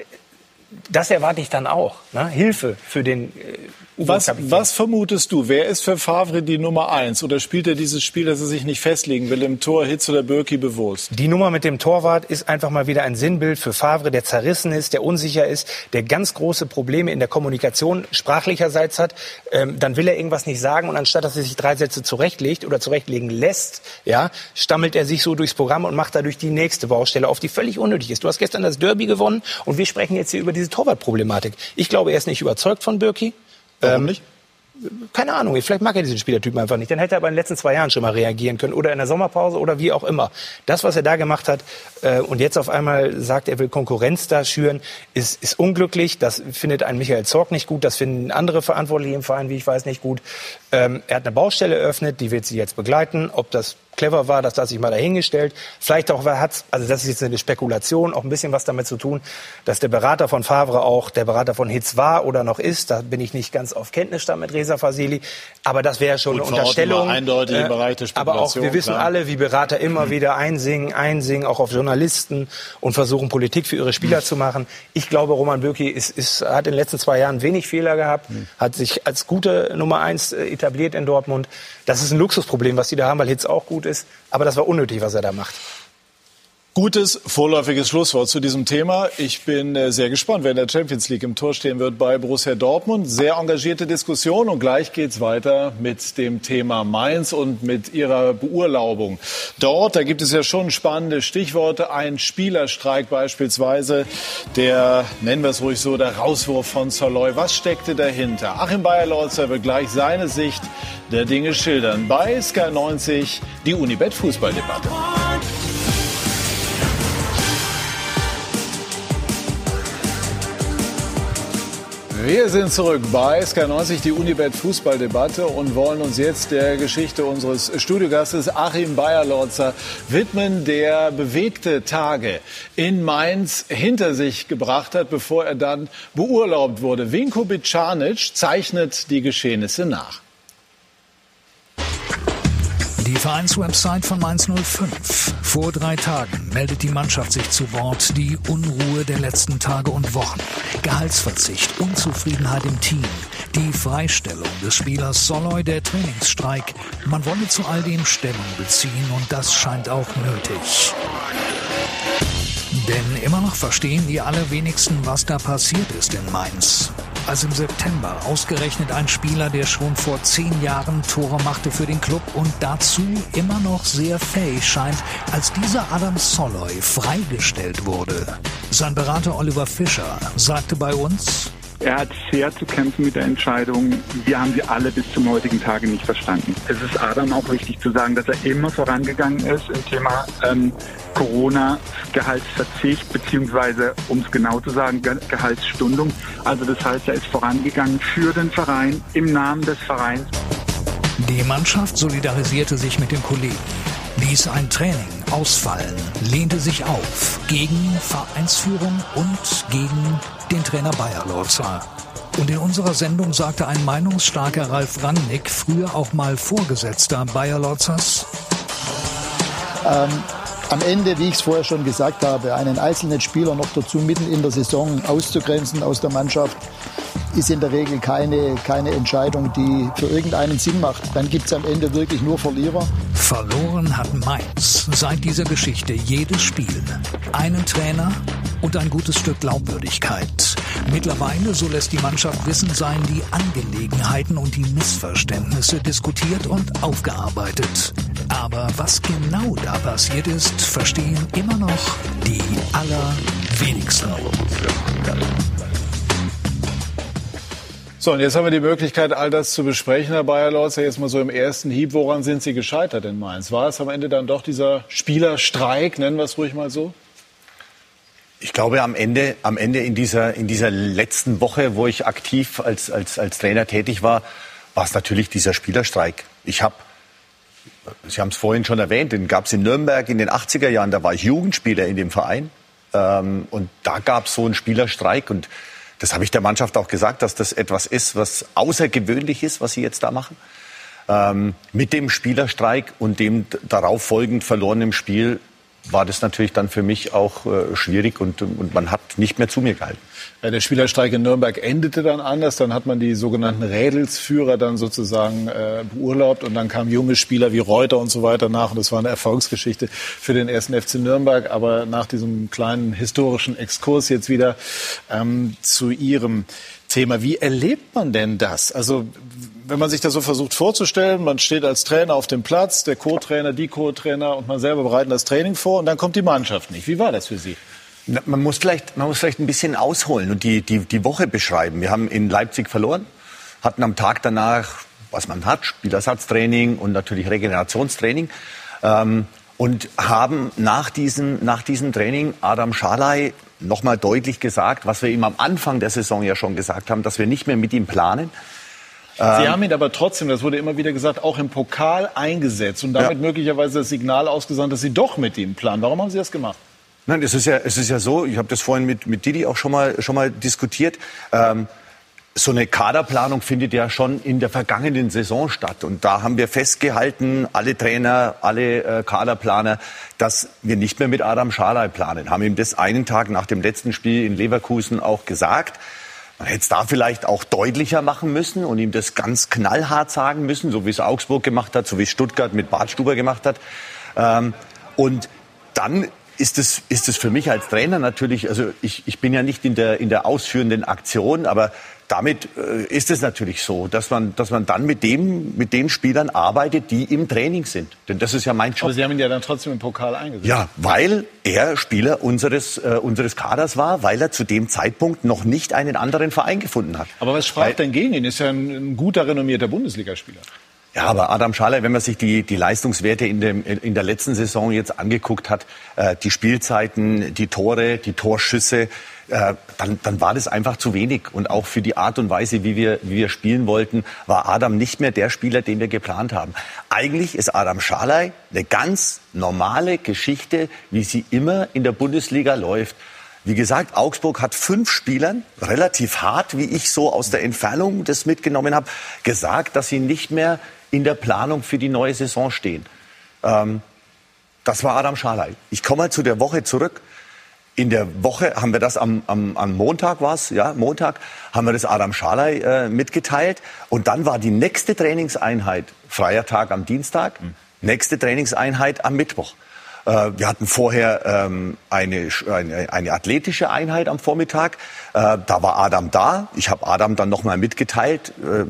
das erwarte ich dann auch. Ne? Hilfe für den äh, Was, was vermutest du? Wer ist für Favre die Nummer eins? Oder spielt er dieses Spiel, dass er sich nicht festlegen will, im Tor Hitz oder Birki bewusst? Die Nummer mit dem Torwart ist einfach mal wieder ein Sinnbild für Favre, der zerrissen ist, der unsicher ist, der ganz große Probleme in der Kommunikation sprachlicherseits hat. Ähm, dann will er irgendwas nicht sagen und anstatt dass er sich drei Sätze zurechtlegt oder zurechtlegen lässt, ja, stammelt er sich so durchs Programm und macht dadurch die nächste Baustelle auf, die völlig unnötig ist. Du hast gestern das Derby gewonnen und wir sprechen jetzt hier über diese Torwartproblematik. Ich glaube, er ist nicht überzeugt von Birki. Warum nicht? keine Ahnung, vielleicht mag er diesen Spielertypen einfach nicht. Dann hätte er aber in den letzten zwei Jahren schon mal reagieren können oder in der Sommerpause oder wie auch immer. Das, was er da gemacht hat äh, und jetzt auf einmal sagt, er will Konkurrenz da schüren, ist, ist unglücklich. Das findet ein Michael Zorg nicht gut, das finden andere Verantwortliche im Verein, wie ich weiß, nicht gut. Ähm, er hat eine Baustelle eröffnet, die wird sie jetzt begleiten. Ob das clever war, das lasse ich mal dahingestellt. Vielleicht auch hat also das ist jetzt eine Spekulation, auch ein bisschen was damit zu tun, dass der Berater von Favre auch der Berater von Hitz war oder noch ist. Da bin ich nicht ganz auf Kenntnisstand mit Reza Fasili. Aber das wäre schon Gut, eine Unterstellung. eindeutig im Äh, Bereich der aber auch, wir Spekulation, wissen klar. alle, wie Berater immer [CLEARS THROAT] wieder einsingen, einsingen, auch auf Journalisten und versuchen, Politik für ihre Spieler zu machen. Ich glaube, Roman Bürki ist, ist, hat in den letzten zwei Jahren wenig Fehler gehabt, hat sich als gute Nummer eins äh, etabliert in Dortmund. Das ist ein Luxusproblem, was die da haben, weil Hitz auch gut ist. Aber das war unnötig, was er da macht. Gutes, vorläufiges Schlusswort zu diesem Thema. Ich bin äh, sehr gespannt, wer in der Champions League im Tor stehen wird bei Borussia Dortmund. Sehr engagierte Diskussion und gleich geht's weiter mit dem Thema Mainz und mit ihrer Beurlaubung. Dort, da gibt es ja schon spannende Stichworte. Ein Spielerstreik beispielsweise, der, nennen wir es ruhig so, der Rauswurf von Soloy. Was steckte dahinter? Achim Bayer-Lorzer wird gleich seine Sicht der Dinge schildern. Bei Sky90 die Unibet-Fußballdebatte. Wir sind zurück bei Sky90, die Unibet Fußballdebatte und wollen uns jetzt der Geschichte unseres Studiogastes Achim Bayerlorzer widmen, der bewegte Tage in Mainz hinter sich gebracht hat, bevor er dann beurlaubt wurde. Vinko Bicanic zeichnet die Geschehnisse nach. Die Vereinswebsite von Mainz 05. Vor drei Tagen meldet die Mannschaft sich zu Wort. Die Unruhe der letzten Tage und Wochen. Gehaltsverzicht, Unzufriedenheit im Team. Die Freistellung des Spielers Soloy, der Trainingsstreik. Man wolle zu all dem Stellung beziehen und das scheint auch nötig. Denn immer noch verstehen die allerwenigsten, was da passiert ist in Mainz. Als im September ausgerechnet ein Spieler, der schon vor zehn Jahren Tore machte für den Club und dazu immer noch sehr fähig scheint, als dieser Adam Soloy freigestellt wurde. Sein Berater Oliver Fischer sagte bei uns, Er hat sehr zu kämpfen mit der Entscheidung. Wir haben sie alle bis zum heutigen Tage nicht verstanden. Es ist Adam auch wichtig zu sagen, dass er immer vorangegangen ist im Thema ähm, Corona-Gehaltsverzicht, beziehungsweise, um es genau zu sagen, Ge Gehaltsstundung. Also das heißt, er ist vorangegangen für den Verein, im Namen des Vereins. Die Mannschaft solidarisierte sich mit den Kollegen, ließ ein Training ausfallen, lehnte sich auf gegen Vereinsführung und gegen den Trainer Bayer Lorzer. Und in unserer Sendung sagte ein meinungsstarker Ralf Rangnick, früher auch mal Vorgesetzter Bayer Lorzers, am Ende, wie ich es vorher schon gesagt habe, einen einzelnen Spieler noch dazu mitten in der Saison auszugrenzen aus der Mannschaft, ist in der Regel keine, keine Entscheidung, die für irgendeinen Sinn macht. Dann gibt es am Ende wirklich nur Verlierer. Verloren hat Mainz seit dieser Geschichte jedes Spiel. Einen Trainer und ein gutes Stück Glaubwürdigkeit. Mittlerweile, so lässt die Mannschaft wissen, seien die Angelegenheiten und die Missverständnisse diskutiert und aufgearbeitet. Aber was genau da passiert ist, verstehen immer noch die allerwenigsten. So, und jetzt haben wir die Möglichkeit, all das zu besprechen, Herr Bayer-Lorzer. Jetzt mal so im ersten Hieb. Woran sind Sie gescheitert in Mainz? War es am Ende dann doch dieser Spielerstreik, nennen wir es ruhig mal so? Ich glaube, am Ende, am Ende in dieser, in dieser letzten Woche, wo ich aktiv als, als, als Trainer tätig war, war es natürlich dieser Spielerstreik. Ich habe, Sie haben es vorhin schon erwähnt, den gab es in Nürnberg in den 80er Jahren, da war ich Jugendspieler in dem Verein. Ähm, und da gab es so einen Spielerstreik und Das habe ich der Mannschaft auch gesagt, dass das etwas ist, was außergewöhnlich ist, was sie jetzt da machen. Ähm, mit dem Spielerstreik und dem darauf folgend verlorenen Spiel war das natürlich dann für mich auch äh, schwierig und, und man hat nicht mehr zu mir gehalten. Ja, der Spielerstreik in Nürnberg endete dann anders. Dann hat man die sogenannten Rädelsführer dann sozusagen äh, beurlaubt und dann kamen junge Spieler wie Reuter und so weiter nach. Und das war eine Erfolgsgeschichte für den ersten FC Nürnberg. Aber nach diesem kleinen historischen Exkurs jetzt wieder ähm, zu Ihrem Thema. Wie erlebt man denn das? Also wenn man sich das so versucht vorzustellen, man steht als Trainer auf dem Platz, der Co-Trainer, die Co-Trainer und man selber bereiten das Training vor und dann kommt die Mannschaft nicht. Wie war das für Sie? Man muss vielleicht, man muss vielleicht ein bisschen ausholen und die, die, die Woche beschreiben. Wir haben in Leipzig verloren, hatten am Tag danach, was man hat, Spielersatztraining und natürlich Regenerationstraining. Ähm, und haben nach diesem, nach diesem Training Adam Schalay nochmal deutlich gesagt, was wir ihm am Anfang der Saison ja schon gesagt haben, dass wir nicht mehr mit ihm planen, Sie ähm, haben ihn aber trotzdem, das wurde immer wieder gesagt, auch im Pokal eingesetzt und damit ja. möglicherweise das Signal ausgesandt, dass Sie doch mit ihm planen. Warum haben Sie das gemacht? Nein, es ist ja, es ist ja so, ich habe das vorhin mit, mit Didi auch schon mal, schon mal diskutiert. Ähm, so eine Kaderplanung findet ja schon in der vergangenen Saison statt. Und da haben wir festgehalten, alle Trainer, alle äh, Kaderplaner, dass wir nicht mehr mit Adam Schalay planen. Haben ihm das einen Tag nach dem letzten Spiel in Leverkusen auch gesagt. Man hätte es da vielleicht auch deutlicher machen müssen und ihm das ganz knallhart sagen müssen, so wie es Augsburg gemacht hat, so wie es Stuttgart mit Bartstuber gemacht hat. Ähm, und dann ist es, ist es für mich als Trainer natürlich, also ich, ich bin ja nicht in der, in der ausführenden Aktion, aber damit äh, ist es natürlich so, dass man, dass man dann mit, dem, mit den Spielern arbeitet, die im Training sind. Denn das ist ja mein Job. Aber Sie haben ihn ja dann trotzdem im Pokal eingesetzt. Ja, weil er Spieler unseres, äh, unseres Kaders war, weil er zu dem Zeitpunkt noch nicht einen anderen Verein gefunden hat. Aber was sprach denn gegen ihn? Ist ja ein, ein guter, renommierter Bundesligaspieler. Ja, aber Adam Schaller, wenn man sich die, die Leistungswerte in, dem, in der letzten Saison jetzt angeguckt hat, äh, die Spielzeiten, die Tore, die Torschüsse, äh, dann, dann war das einfach zu wenig. Und auch für die Art und Weise, wie wir, wie wir spielen wollten, war Adam nicht mehr der Spieler, den wir geplant haben. Eigentlich ist Adam Schalay eine ganz normale Geschichte, wie sie immer in der Bundesliga läuft. Wie gesagt, Augsburg hat fünf Spielern, relativ hart, wie ich so aus der Entfernung das mitgenommen habe, gesagt, dass sie nicht mehr in der Planung für die neue Saison stehen. Ähm, das war Adam Schalay. Ich komme mal zu der Woche zurück. In der Woche haben wir das am, am, am Montag was, ja, Montag haben wir das Adam Schalay äh, mitgeteilt. Und dann war die nächste Trainingseinheit, freier Tag am Dienstag, mhm. nächste Trainingseinheit am Mittwoch. Äh, wir hatten vorher ähm, eine, eine, eine athletische Einheit am Vormittag. Äh, da war Adam da. Ich habe Adam dann nochmal mitgeteilt, äh,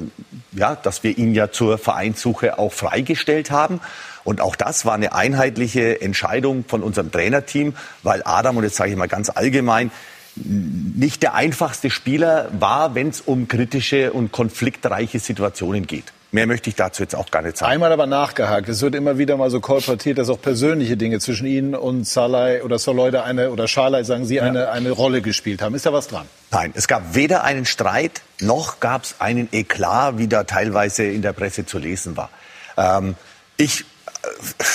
ja, dass wir ihn ja zur Vereinssuche auch freigestellt haben. Und auch das war eine einheitliche Entscheidung von unserem Trainerteam, weil Adam, und jetzt sage ich mal ganz allgemein, nicht der einfachste Spieler war, wenn es um kritische und konfliktreiche Situationen geht. Mehr möchte ich dazu jetzt auch gar nicht sagen. Einmal aber nachgehakt. Es wird immer wieder mal so kolportiert, dass auch persönliche Dinge zwischen Ihnen und Salai oder Soloide eine, oder Schalai, sagen Sie, eine, ja. eine Rolle gespielt haben. Ist da was dran? Nein, es gab weder einen Streit, noch gab es einen Eklat, wie da teilweise in der Presse zu lesen war. Ähm, ich äh,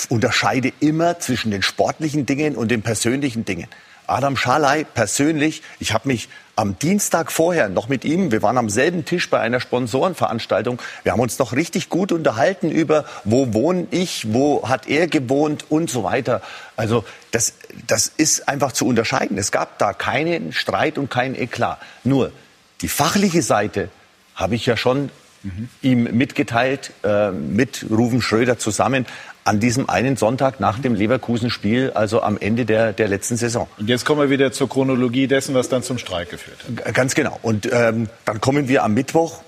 unterscheide immer zwischen den sportlichen Dingen und den persönlichen Dingen. Adam Schalay persönlich, ich habe mich am Dienstag vorher noch mit ihm, wir waren am selben Tisch bei einer Sponsorenveranstaltung, wir haben uns noch richtig gut unterhalten über, wo wohne ich, wo hat er gewohnt und so weiter. Also das, das ist einfach zu unterscheiden. Es gab da keinen Streit und keinen Eklat. Nur die fachliche Seite habe ich ja schon mhm. ihm mitgeteilt, äh, mit Ruven Schröder zusammen an diesem einen Sonntag nach dem Leverkusen-Spiel, also am Ende der, der letzten Saison. Und jetzt kommen wir wieder zur Chronologie dessen, was dann zum Streik geführt hat. Ganz genau. Und ähm, dann kommen wir am Mittwoch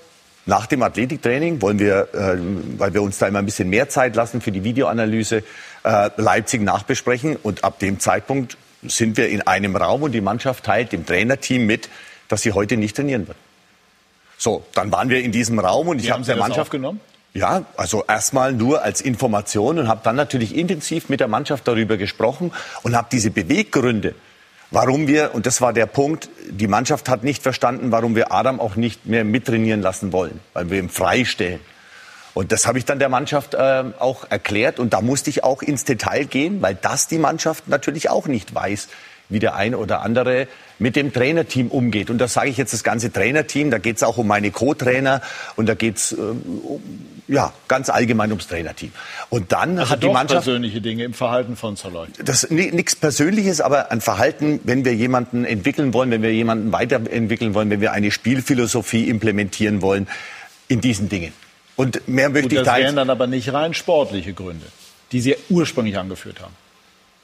nach dem Athletiktraining, wollen wir, äh, weil wir uns da immer ein bisschen mehr Zeit lassen für die Videoanalyse, äh, Leipzig nachbesprechen. Und ab dem Zeitpunkt sind wir in einem Raum und die Mannschaft teilt dem Trainerteam mit, dass sie heute nicht trainieren wird. So, dann waren wir in diesem Raum und ich habe der Mannschaft genommen. Ja, also erstmal nur als Information und habe dann natürlich intensiv mit der Mannschaft darüber gesprochen und habe diese Beweggründe, warum wir, und das war der Punkt, die Mannschaft hat nicht verstanden, warum wir Adam auch nicht mehr mittrainieren lassen wollen, weil wir ihn freistellen. Und das habe ich dann der Mannschaft äh, auch erklärt und da musste ich auch ins Detail gehen, weil das die Mannschaft natürlich auch nicht weiß, wie der eine oder andere mit dem Trainerteam umgeht. Und da sage ich jetzt das ganze Trainerteam, da geht es auch um meine Co-Trainer und da geht es äh, um, ja, ganz allgemein ums Trainerteam. Und dann also hat die Mannschaft persönliche Dinge im Verhalten von Soloy. Das nichts Persönliches, aber ein Verhalten, wenn wir jemanden entwickeln wollen, wenn wir jemanden weiterentwickeln wollen, wenn wir eine Spielphilosophie implementieren wollen, in diesen Dingen. Und mehr möchte Gut, ich das da wären dann aber nicht rein sportliche Gründe, die Sie ursprünglich angeführt haben.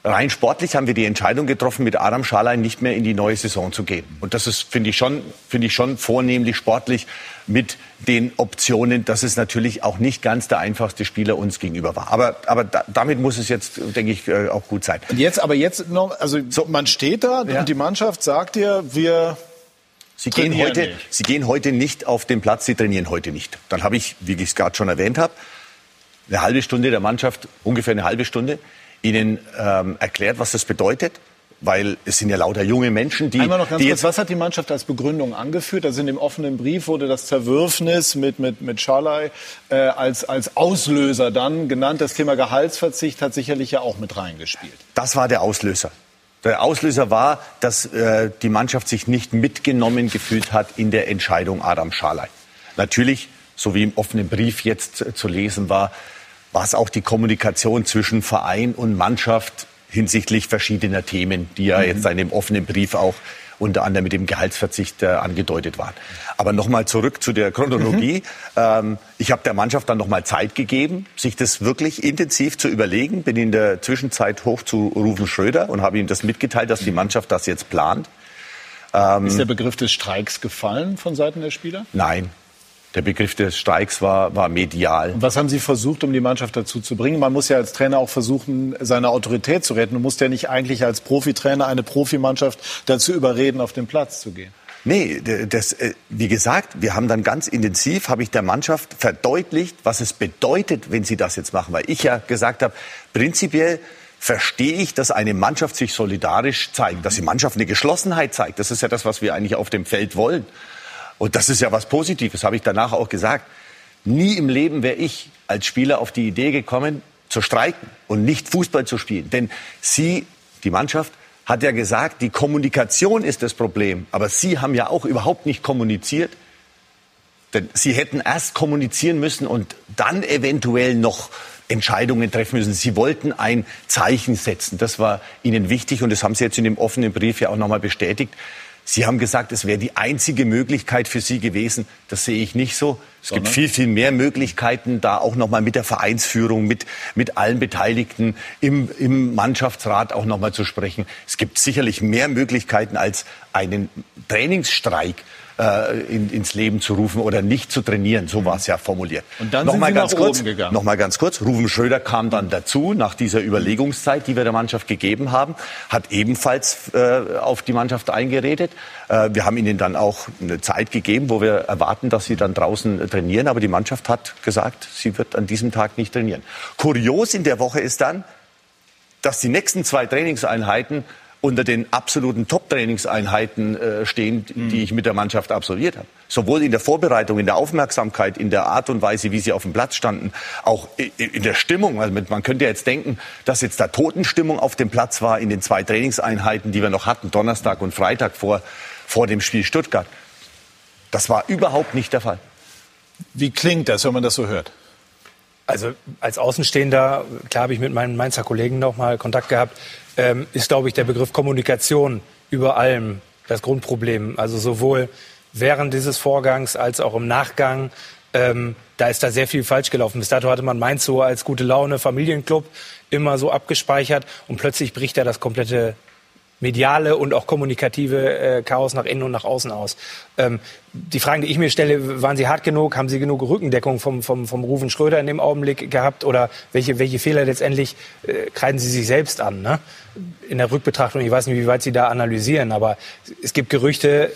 Rein sportlich haben wir die Entscheidung getroffen, mit Adam Scharlein nicht mehr in die neue Saison zu gehen. Und das ist, finde ich schon, finde ich schon vornehmlich sportlich mit den Optionen, dass es natürlich auch nicht ganz der einfachste Spieler uns gegenüber war. Aber, aber da, damit muss es jetzt, denke ich, äh, auch gut sein. Und jetzt, aber jetzt noch, also so, man steht da Ja. und die Mannschaft sagt dir, wir Sie gehen, heute, nicht. Sie gehen heute nicht auf den Platz, Sie trainieren heute nicht. Dann habe ich, wie ich es gerade schon erwähnt habe, eine halbe Stunde der Mannschaft, ungefähr eine halbe Stunde, Ihnen ähm, erklärt, was das bedeutet. Weil es sind ja lauter junge Menschen, die, Einmal noch ganz kurz, was hat die Mannschaft als Begründung angeführt? Also in dem offenen Brief wurde das Zerwürfnis mit, mit, mit Schalay äh, als, als Auslöser dann genannt. Das Thema Gehaltsverzicht hat sicherlich ja auch mit reingespielt. Das war der Auslöser. Der Auslöser war, dass äh, die Mannschaft sich nicht mitgenommen gefühlt hat in der Entscheidung Adam Schalay. Natürlich, so wie im offenen Brief jetzt zu lesen war, war es auch die Kommunikation zwischen Verein und Mannschaft hinsichtlich verschiedener Themen, die ja jetzt in dem offenen Brief auch unter anderem mit dem Gehaltsverzicht äh, angedeutet waren. Aber nochmal zurück zu der Chronologie. Ähm, ich habe der Mannschaft dann nochmal Zeit gegeben, sich das wirklich intensiv zu überlegen. Bin in der Zwischenzeit hoch zu Rufen Schröder und habe ihm das mitgeteilt, dass die Mannschaft das jetzt plant. Ist der Begriff des Streiks gefallen von Seiten der Spieler? Nein, der Begriff des Streiks war, war medial. Und was haben Sie versucht, um die Mannschaft dazu zu bringen? Man muss ja als Trainer auch versuchen, seine Autorität zu retten. Du musst ja nicht eigentlich als Profitrainer eine Profimannschaft dazu überreden, auf den Platz zu gehen. Nee, das, äh, wie gesagt, wir haben dann ganz intensiv, habe ich der Mannschaft verdeutlicht, was es bedeutet, wenn sie das jetzt machen. Weil ich ja gesagt habe, prinzipiell verstehe ich, dass eine Mannschaft sich solidarisch zeigt, dass die Mannschaft eine Geschlossenheit zeigt. Das ist ja das, was wir eigentlich auf dem Feld wollen. Und das ist ja was Positives, habe ich danach auch gesagt. Nie im Leben wäre ich als Spieler auf die Idee gekommen, zu streiken und nicht Fußball zu spielen. Denn sie, die Mannschaft, hat ja gesagt, die Kommunikation ist das Problem. Aber sie haben ja auch überhaupt nicht kommuniziert. Denn sie hätten erst kommunizieren müssen und dann eventuell noch Entscheidungen treffen müssen. Sie wollten ein Zeichen setzen. Das war ihnen wichtig und das haben sie jetzt in dem offenen Brief ja auch nochmal bestätigt. Sie haben gesagt, es wäre die einzige Möglichkeit für Sie gewesen. Das sehe ich nicht so. Es gibt viel, viel mehr Möglichkeiten, da auch nochmal mit der Vereinsführung, mit, mit allen Beteiligten im, im Mannschaftsrat auch nochmal zu sprechen. Es gibt sicherlich mehr Möglichkeiten als einen Trainingsstreik äh, in, ins Leben zu rufen oder nicht zu trainieren. So war es ja formuliert. Und dann noch sind mal Sie ganz nach kurz, oben gegangen. Noch mal ganz kurz. Ruven Schröder kam dann dazu nach dieser Überlegungszeit, die wir der Mannschaft gegeben haben, hat ebenfalls äh, auf die Mannschaft eingeredet. Äh, wir haben ihnen dann auch eine Zeit gegeben, wo wir erwarten, dass sie dann draußen trainieren. Aber die Mannschaft hat gesagt, sie wird an diesem Tag nicht trainieren. Kurios in der Woche ist dann, dass die nächsten zwei Trainingseinheiten unter den absoluten Top-Trainingseinheiten äh, stehen, die ich mit der Mannschaft absolviert habe. Sowohl in der Vorbereitung, in der Aufmerksamkeit, in der Art und Weise, wie sie auf dem Platz standen, auch in der Stimmung. Also man könnte ja jetzt denken, dass jetzt da Totenstimmung auf dem Platz war in den zwei Trainingseinheiten, die wir noch hatten, Donnerstag und Freitag vor, vor dem Spiel Stuttgart. Das war überhaupt nicht der Fall. Wie klingt das, wenn man das so hört? Also als Außenstehender, klar habe ich mit meinen Mainzer Kollegen noch mal Kontakt gehabt, ähm, ist, glaube ich, der Begriff Kommunikation über allem das Grundproblem. Also sowohl während dieses Vorgangs als auch im Nachgang. Ähm, da ist da sehr viel falsch gelaufen. Bis dato hatte man Mainz so als gute Laune Familienclub immer so abgespeichert und plötzlich bricht da das komplette mediale und auch kommunikative äh, Chaos nach innen und nach außen aus. Ähm, die Fragen, die ich mir stelle, waren Sie hart genug? Haben Sie genug Rückendeckung vom, vom, vom Rufen Schröder in dem Augenblick gehabt? Oder welche, welche Fehler letztendlich äh, kreiden Sie sich selbst an? Ne? In der Rückbetrachtung, ich weiß nicht, wie weit Sie da analysieren, aber es gibt Gerüchte,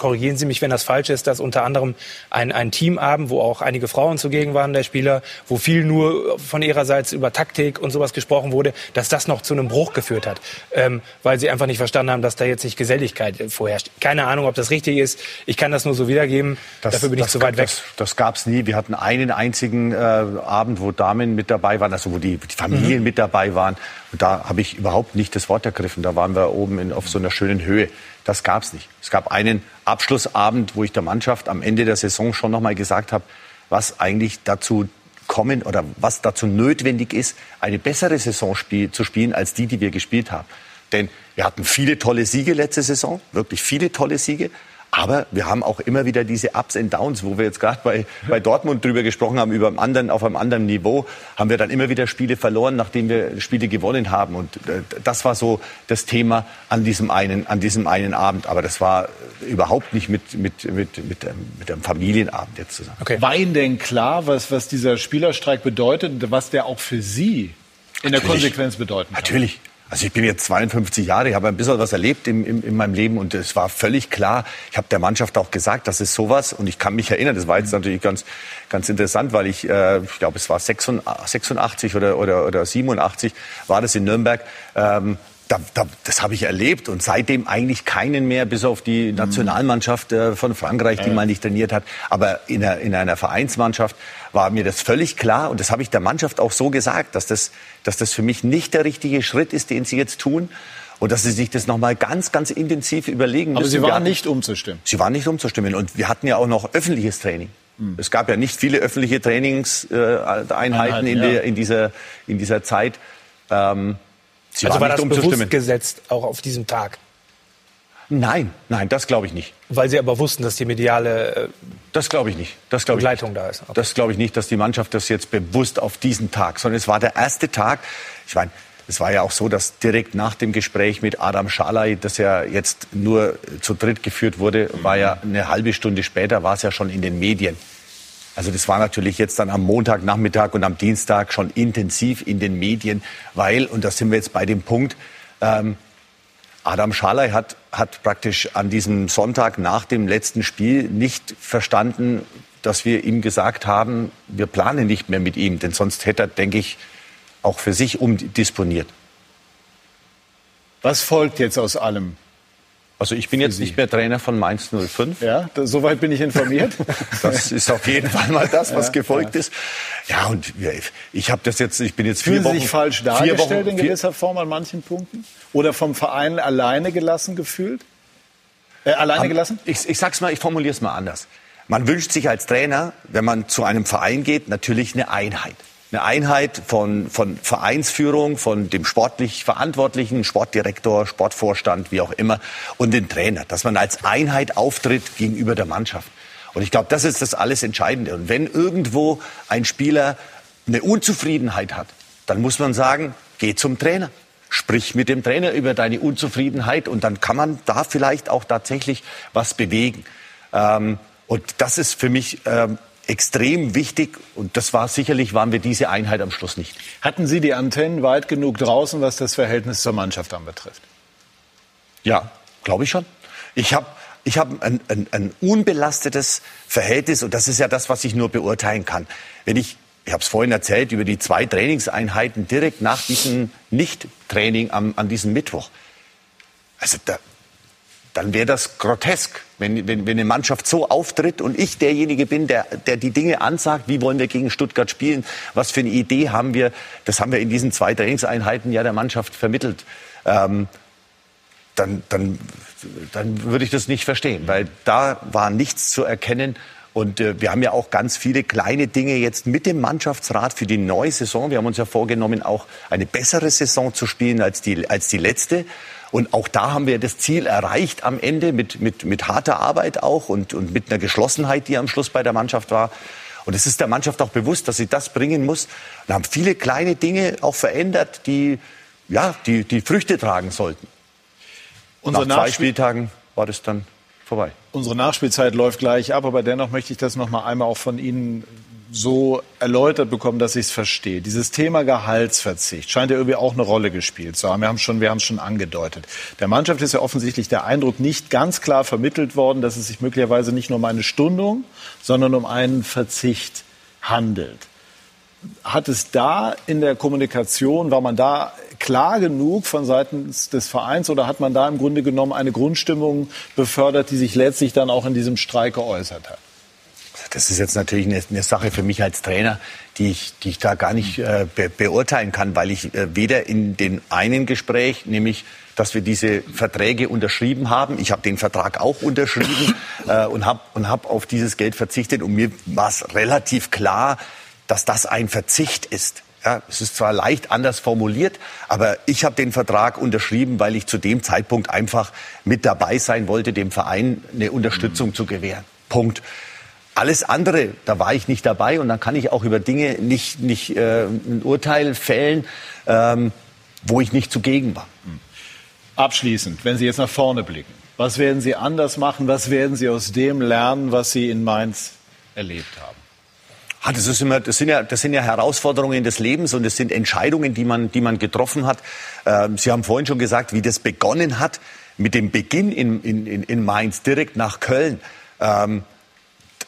korrigieren Sie mich, wenn das falsch ist, dass unter anderem ein, ein Teamabend, wo auch einige Frauen zugegen waren, der Spieler, wo viel nur von ihrerseits über Taktik und sowas gesprochen wurde, dass das noch zu einem Bruch geführt hat, ähm, weil sie einfach nicht verstanden haben, dass da jetzt nicht Geselligkeit vorherrscht. Keine Ahnung, ob das richtig ist. Ich kann das nur so wiedergeben. Das, Dafür bin ich zu weit weg. Das, das gab es nie. Wir hatten einen einzigen äh, Abend, wo Damen mit dabei waren, also wo die, die Familien mhm. mit dabei waren. Und da habe ich überhaupt nicht das Wort ergriffen. Da waren wir oben in, auf so einer schönen Höhe. Das gab es nicht. Es gab einen Abschlussabend, wo ich der Mannschaft am Ende der Saison schon noch mal gesagt habe, was eigentlich dazu kommen oder was dazu notwendig ist, eine bessere Saison spiel, zu spielen als die, die wir gespielt haben. Denn wir hatten viele tolle Siege letzte Saison, wirklich viele tolle Siege. Aber wir haben auch immer wieder diese Ups and Downs, wo wir jetzt gerade bei, bei Dortmund drüber gesprochen haben, über einem anderen, auf einem anderen Niveau, haben wir dann immer wieder Spiele verloren, nachdem wir Spiele gewonnen haben. Und äh, das war so das Thema an diesem einen, an diesem einen Abend. Aber das war überhaupt nicht mit, mit, mit, mit, ähm, mit einem Familienabend jetzt zusammen. Okay. War Ihnen denn klar, was, was dieser Spielerstreik bedeutet und was der auch für Sie in der Konsequenz bedeuten kann? Natürlich. Also ich bin jetzt 52 Jahre, ich habe ein bisschen was erlebt in, in, in meinem Leben und es war völlig klar. Ich habe der Mannschaft auch gesagt, das ist sowas und ich kann mich erinnern. Das war jetzt natürlich ganz, ganz interessant, weil ich, äh, ich glaube, es war 86 oder, oder, oder 87 war das in Nürnberg. Ähm, da, da, das habe ich erlebt und seitdem eigentlich keinen mehr, bis auf die Nationalmannschaft äh, von Frankreich, die mal nicht trainiert hat. Aber in einer, in einer Vereinsmannschaft war mir das völlig klar und das habe ich der Mannschaft auch so gesagt, dass das, dass das für mich nicht der richtige Schritt ist, den sie jetzt tun. Und dass sie sich das nochmal ganz, ganz intensiv überlegen müssen. Aber Sie waren nicht umzustimmen. Sie waren nicht umzustimmen. Und wir hatten ja auch noch öffentliches Training. Mhm. Es gab ja nicht viele öffentliche Trainingseinheiten äh, in, ja. in, dieser, in dieser Zeit. Ähm, Sie also war das bewusst gesetzt, auch auf diesem Tag? Nein, nein, das glaube ich nicht. Weil Sie aber wussten, dass die mediale äh, das glaube ich nicht. Das glaube Begleitung da ist. Okay. Das glaube ich nicht, dass die Mannschaft das jetzt bewusst auf diesen Tag, sondern es war der erste Tag. Ich meine, es war ja auch so, dass direkt nach dem Gespräch mit Adam Schalay, das ja jetzt nur zu dritt geführt wurde, war ja eine halbe Stunde später, war es ja schon in den Medien. Also das war natürlich jetzt dann am Montagnachmittag und am Dienstag schon intensiv in den Medien, weil, und da sind wir jetzt bei dem Punkt, ähm, Adam Schalay hat, hat praktisch an diesem Sonntag nach dem letzten Spiel nicht verstanden, dass wir ihm gesagt haben, wir planen nicht mehr mit ihm, denn sonst hätte er, denke ich, auch für sich umdisponiert. Was folgt jetzt aus allem? Also ich bin jetzt nicht mehr Trainer von Mainz 05. Ja, soweit bin ich informiert. [LAUGHS] Das ist auf jeden Fall mal das, was ja, gefolgt ja. ist. Ja, und ich habe das jetzt, ich bin jetzt vier Fühlen Wochen... Sie sich falsch dargestellt Wochen, in gewisser Form an manchen Punkten? Oder vom Verein alleine gelassen gefühlt? Äh, alleine gelassen? Ich, ich sag's mal, ich formuliere es mal anders. Man wünscht sich als Trainer, wenn man zu einem Verein geht, natürlich eine Einheit eine Einheit von, von Vereinsführung, von dem sportlich Verantwortlichen, Sportdirektor, Sportvorstand, wie auch immer, und den Trainer, dass man als Einheit auftritt gegenüber der Mannschaft. Und ich glaube, das ist das alles Entscheidende. Und wenn irgendwo ein Spieler eine Unzufriedenheit hat, dann muss man sagen, geh zum Trainer. Sprich mit dem Trainer über deine Unzufriedenheit und dann kann man da vielleicht auch tatsächlich was bewegen. Ähm, und das ist für mich ähm, extrem wichtig und das war sicherlich waren wir diese Einheit am Schluss nicht. Hatten Sie die Antennen weit genug draußen, was das Verhältnis zur Mannschaft anbetrifft? Ja, glaube ich schon. Ich habe ich hab ein, ein, ein unbelastetes Verhältnis und das ist ja das, was ich nur beurteilen kann. Wenn ich ich habe es vorhin erzählt über die zwei Trainingseinheiten direkt nach diesem Nicht-Training an diesem Mittwoch. Also da, dann wäre das grotesk, wenn, wenn, wenn eine Mannschaft so auftritt und ich derjenige bin, der, der die Dinge ansagt, wie wollen wir gegen Stuttgart spielen, was für eine Idee haben wir. Das haben wir in diesen zwei Trainingseinheiten ja der Mannschaft vermittelt. Ähm, dann, dann, dann würde ich das nicht verstehen, weil da war nichts zu erkennen. Und äh, wir haben ja auch ganz viele kleine Dinge jetzt mit dem Mannschaftsrat für die neue Saison. Wir haben uns ja vorgenommen, auch eine bessere Saison zu spielen als die, als die letzte. Und auch da haben wir das Ziel erreicht am Ende mit, mit, mit harter Arbeit auch und, und mit einer Geschlossenheit, die am Schluss bei der Mannschaft war. Und es ist der Mannschaft auch bewusst, dass sie das bringen muss. Und haben viele kleine Dinge auch verändert, die, ja, die, die Früchte tragen sollten. Unsere Nach zwei Spieltagen war das dann vorbei. Unsere Nachspielzeit läuft gleich ab, aber dennoch möchte ich das noch mal einmal auch von Ihnen so erläutert bekommen, dass ich es verstehe. Dieses Thema Gehaltsverzicht scheint ja irgendwie auch eine Rolle gespielt zu haben. Wir haben schon, wir haben schon angedeutet. Der Mannschaft ist ja offensichtlich der Eindruck nicht ganz klar vermittelt worden, dass es sich möglicherweise nicht nur um eine Stundung, sondern um einen Verzicht handelt. Hat es da in der Kommunikation, war man da klar genug von Seiten des Vereins oder hat man da im Grunde genommen eine Grundstimmung befördert, die sich letztlich dann auch in diesem Streik geäußert hat? Das ist jetzt natürlich eine, eine, Sache für mich als Trainer, die ich, die ich da gar nicht äh, be beurteilen kann, weil ich äh, weder in dem einen Gespräch, nämlich dass wir diese Verträge unterschrieben haben. Ich habe den Vertrag auch unterschrieben [COUGHS] äh, und habe und hab auf dieses Geld verzichtet. Und mir war es relativ klar, dass das ein Verzicht ist. Ja, es ist zwar leicht anders formuliert, aber ich habe den Vertrag unterschrieben, weil ich zu dem Zeitpunkt einfach mit dabei sein wollte, dem Verein eine Unterstützung mhm. zu gewähren. Punkt. Alles andere, da war ich nicht dabei und dann kann ich auch über Dinge nicht, nicht äh, ein Urteil fällen, ähm, wo ich nicht zugegen war. Hm. Abschließend, wenn Sie jetzt nach vorne blicken, was werden Sie anders machen? Was werden Sie aus dem lernen, was Sie in Mainz erlebt haben? Ah, das, ist immer, das, sind ja, das sind ja Herausforderungen des Lebens und das sind Entscheidungen, die man, die man getroffen hat. Ähm, Sie haben vorhin schon gesagt, wie das begonnen hat mit dem Beginn in, in, in Mainz direkt nach Köln. Ähm,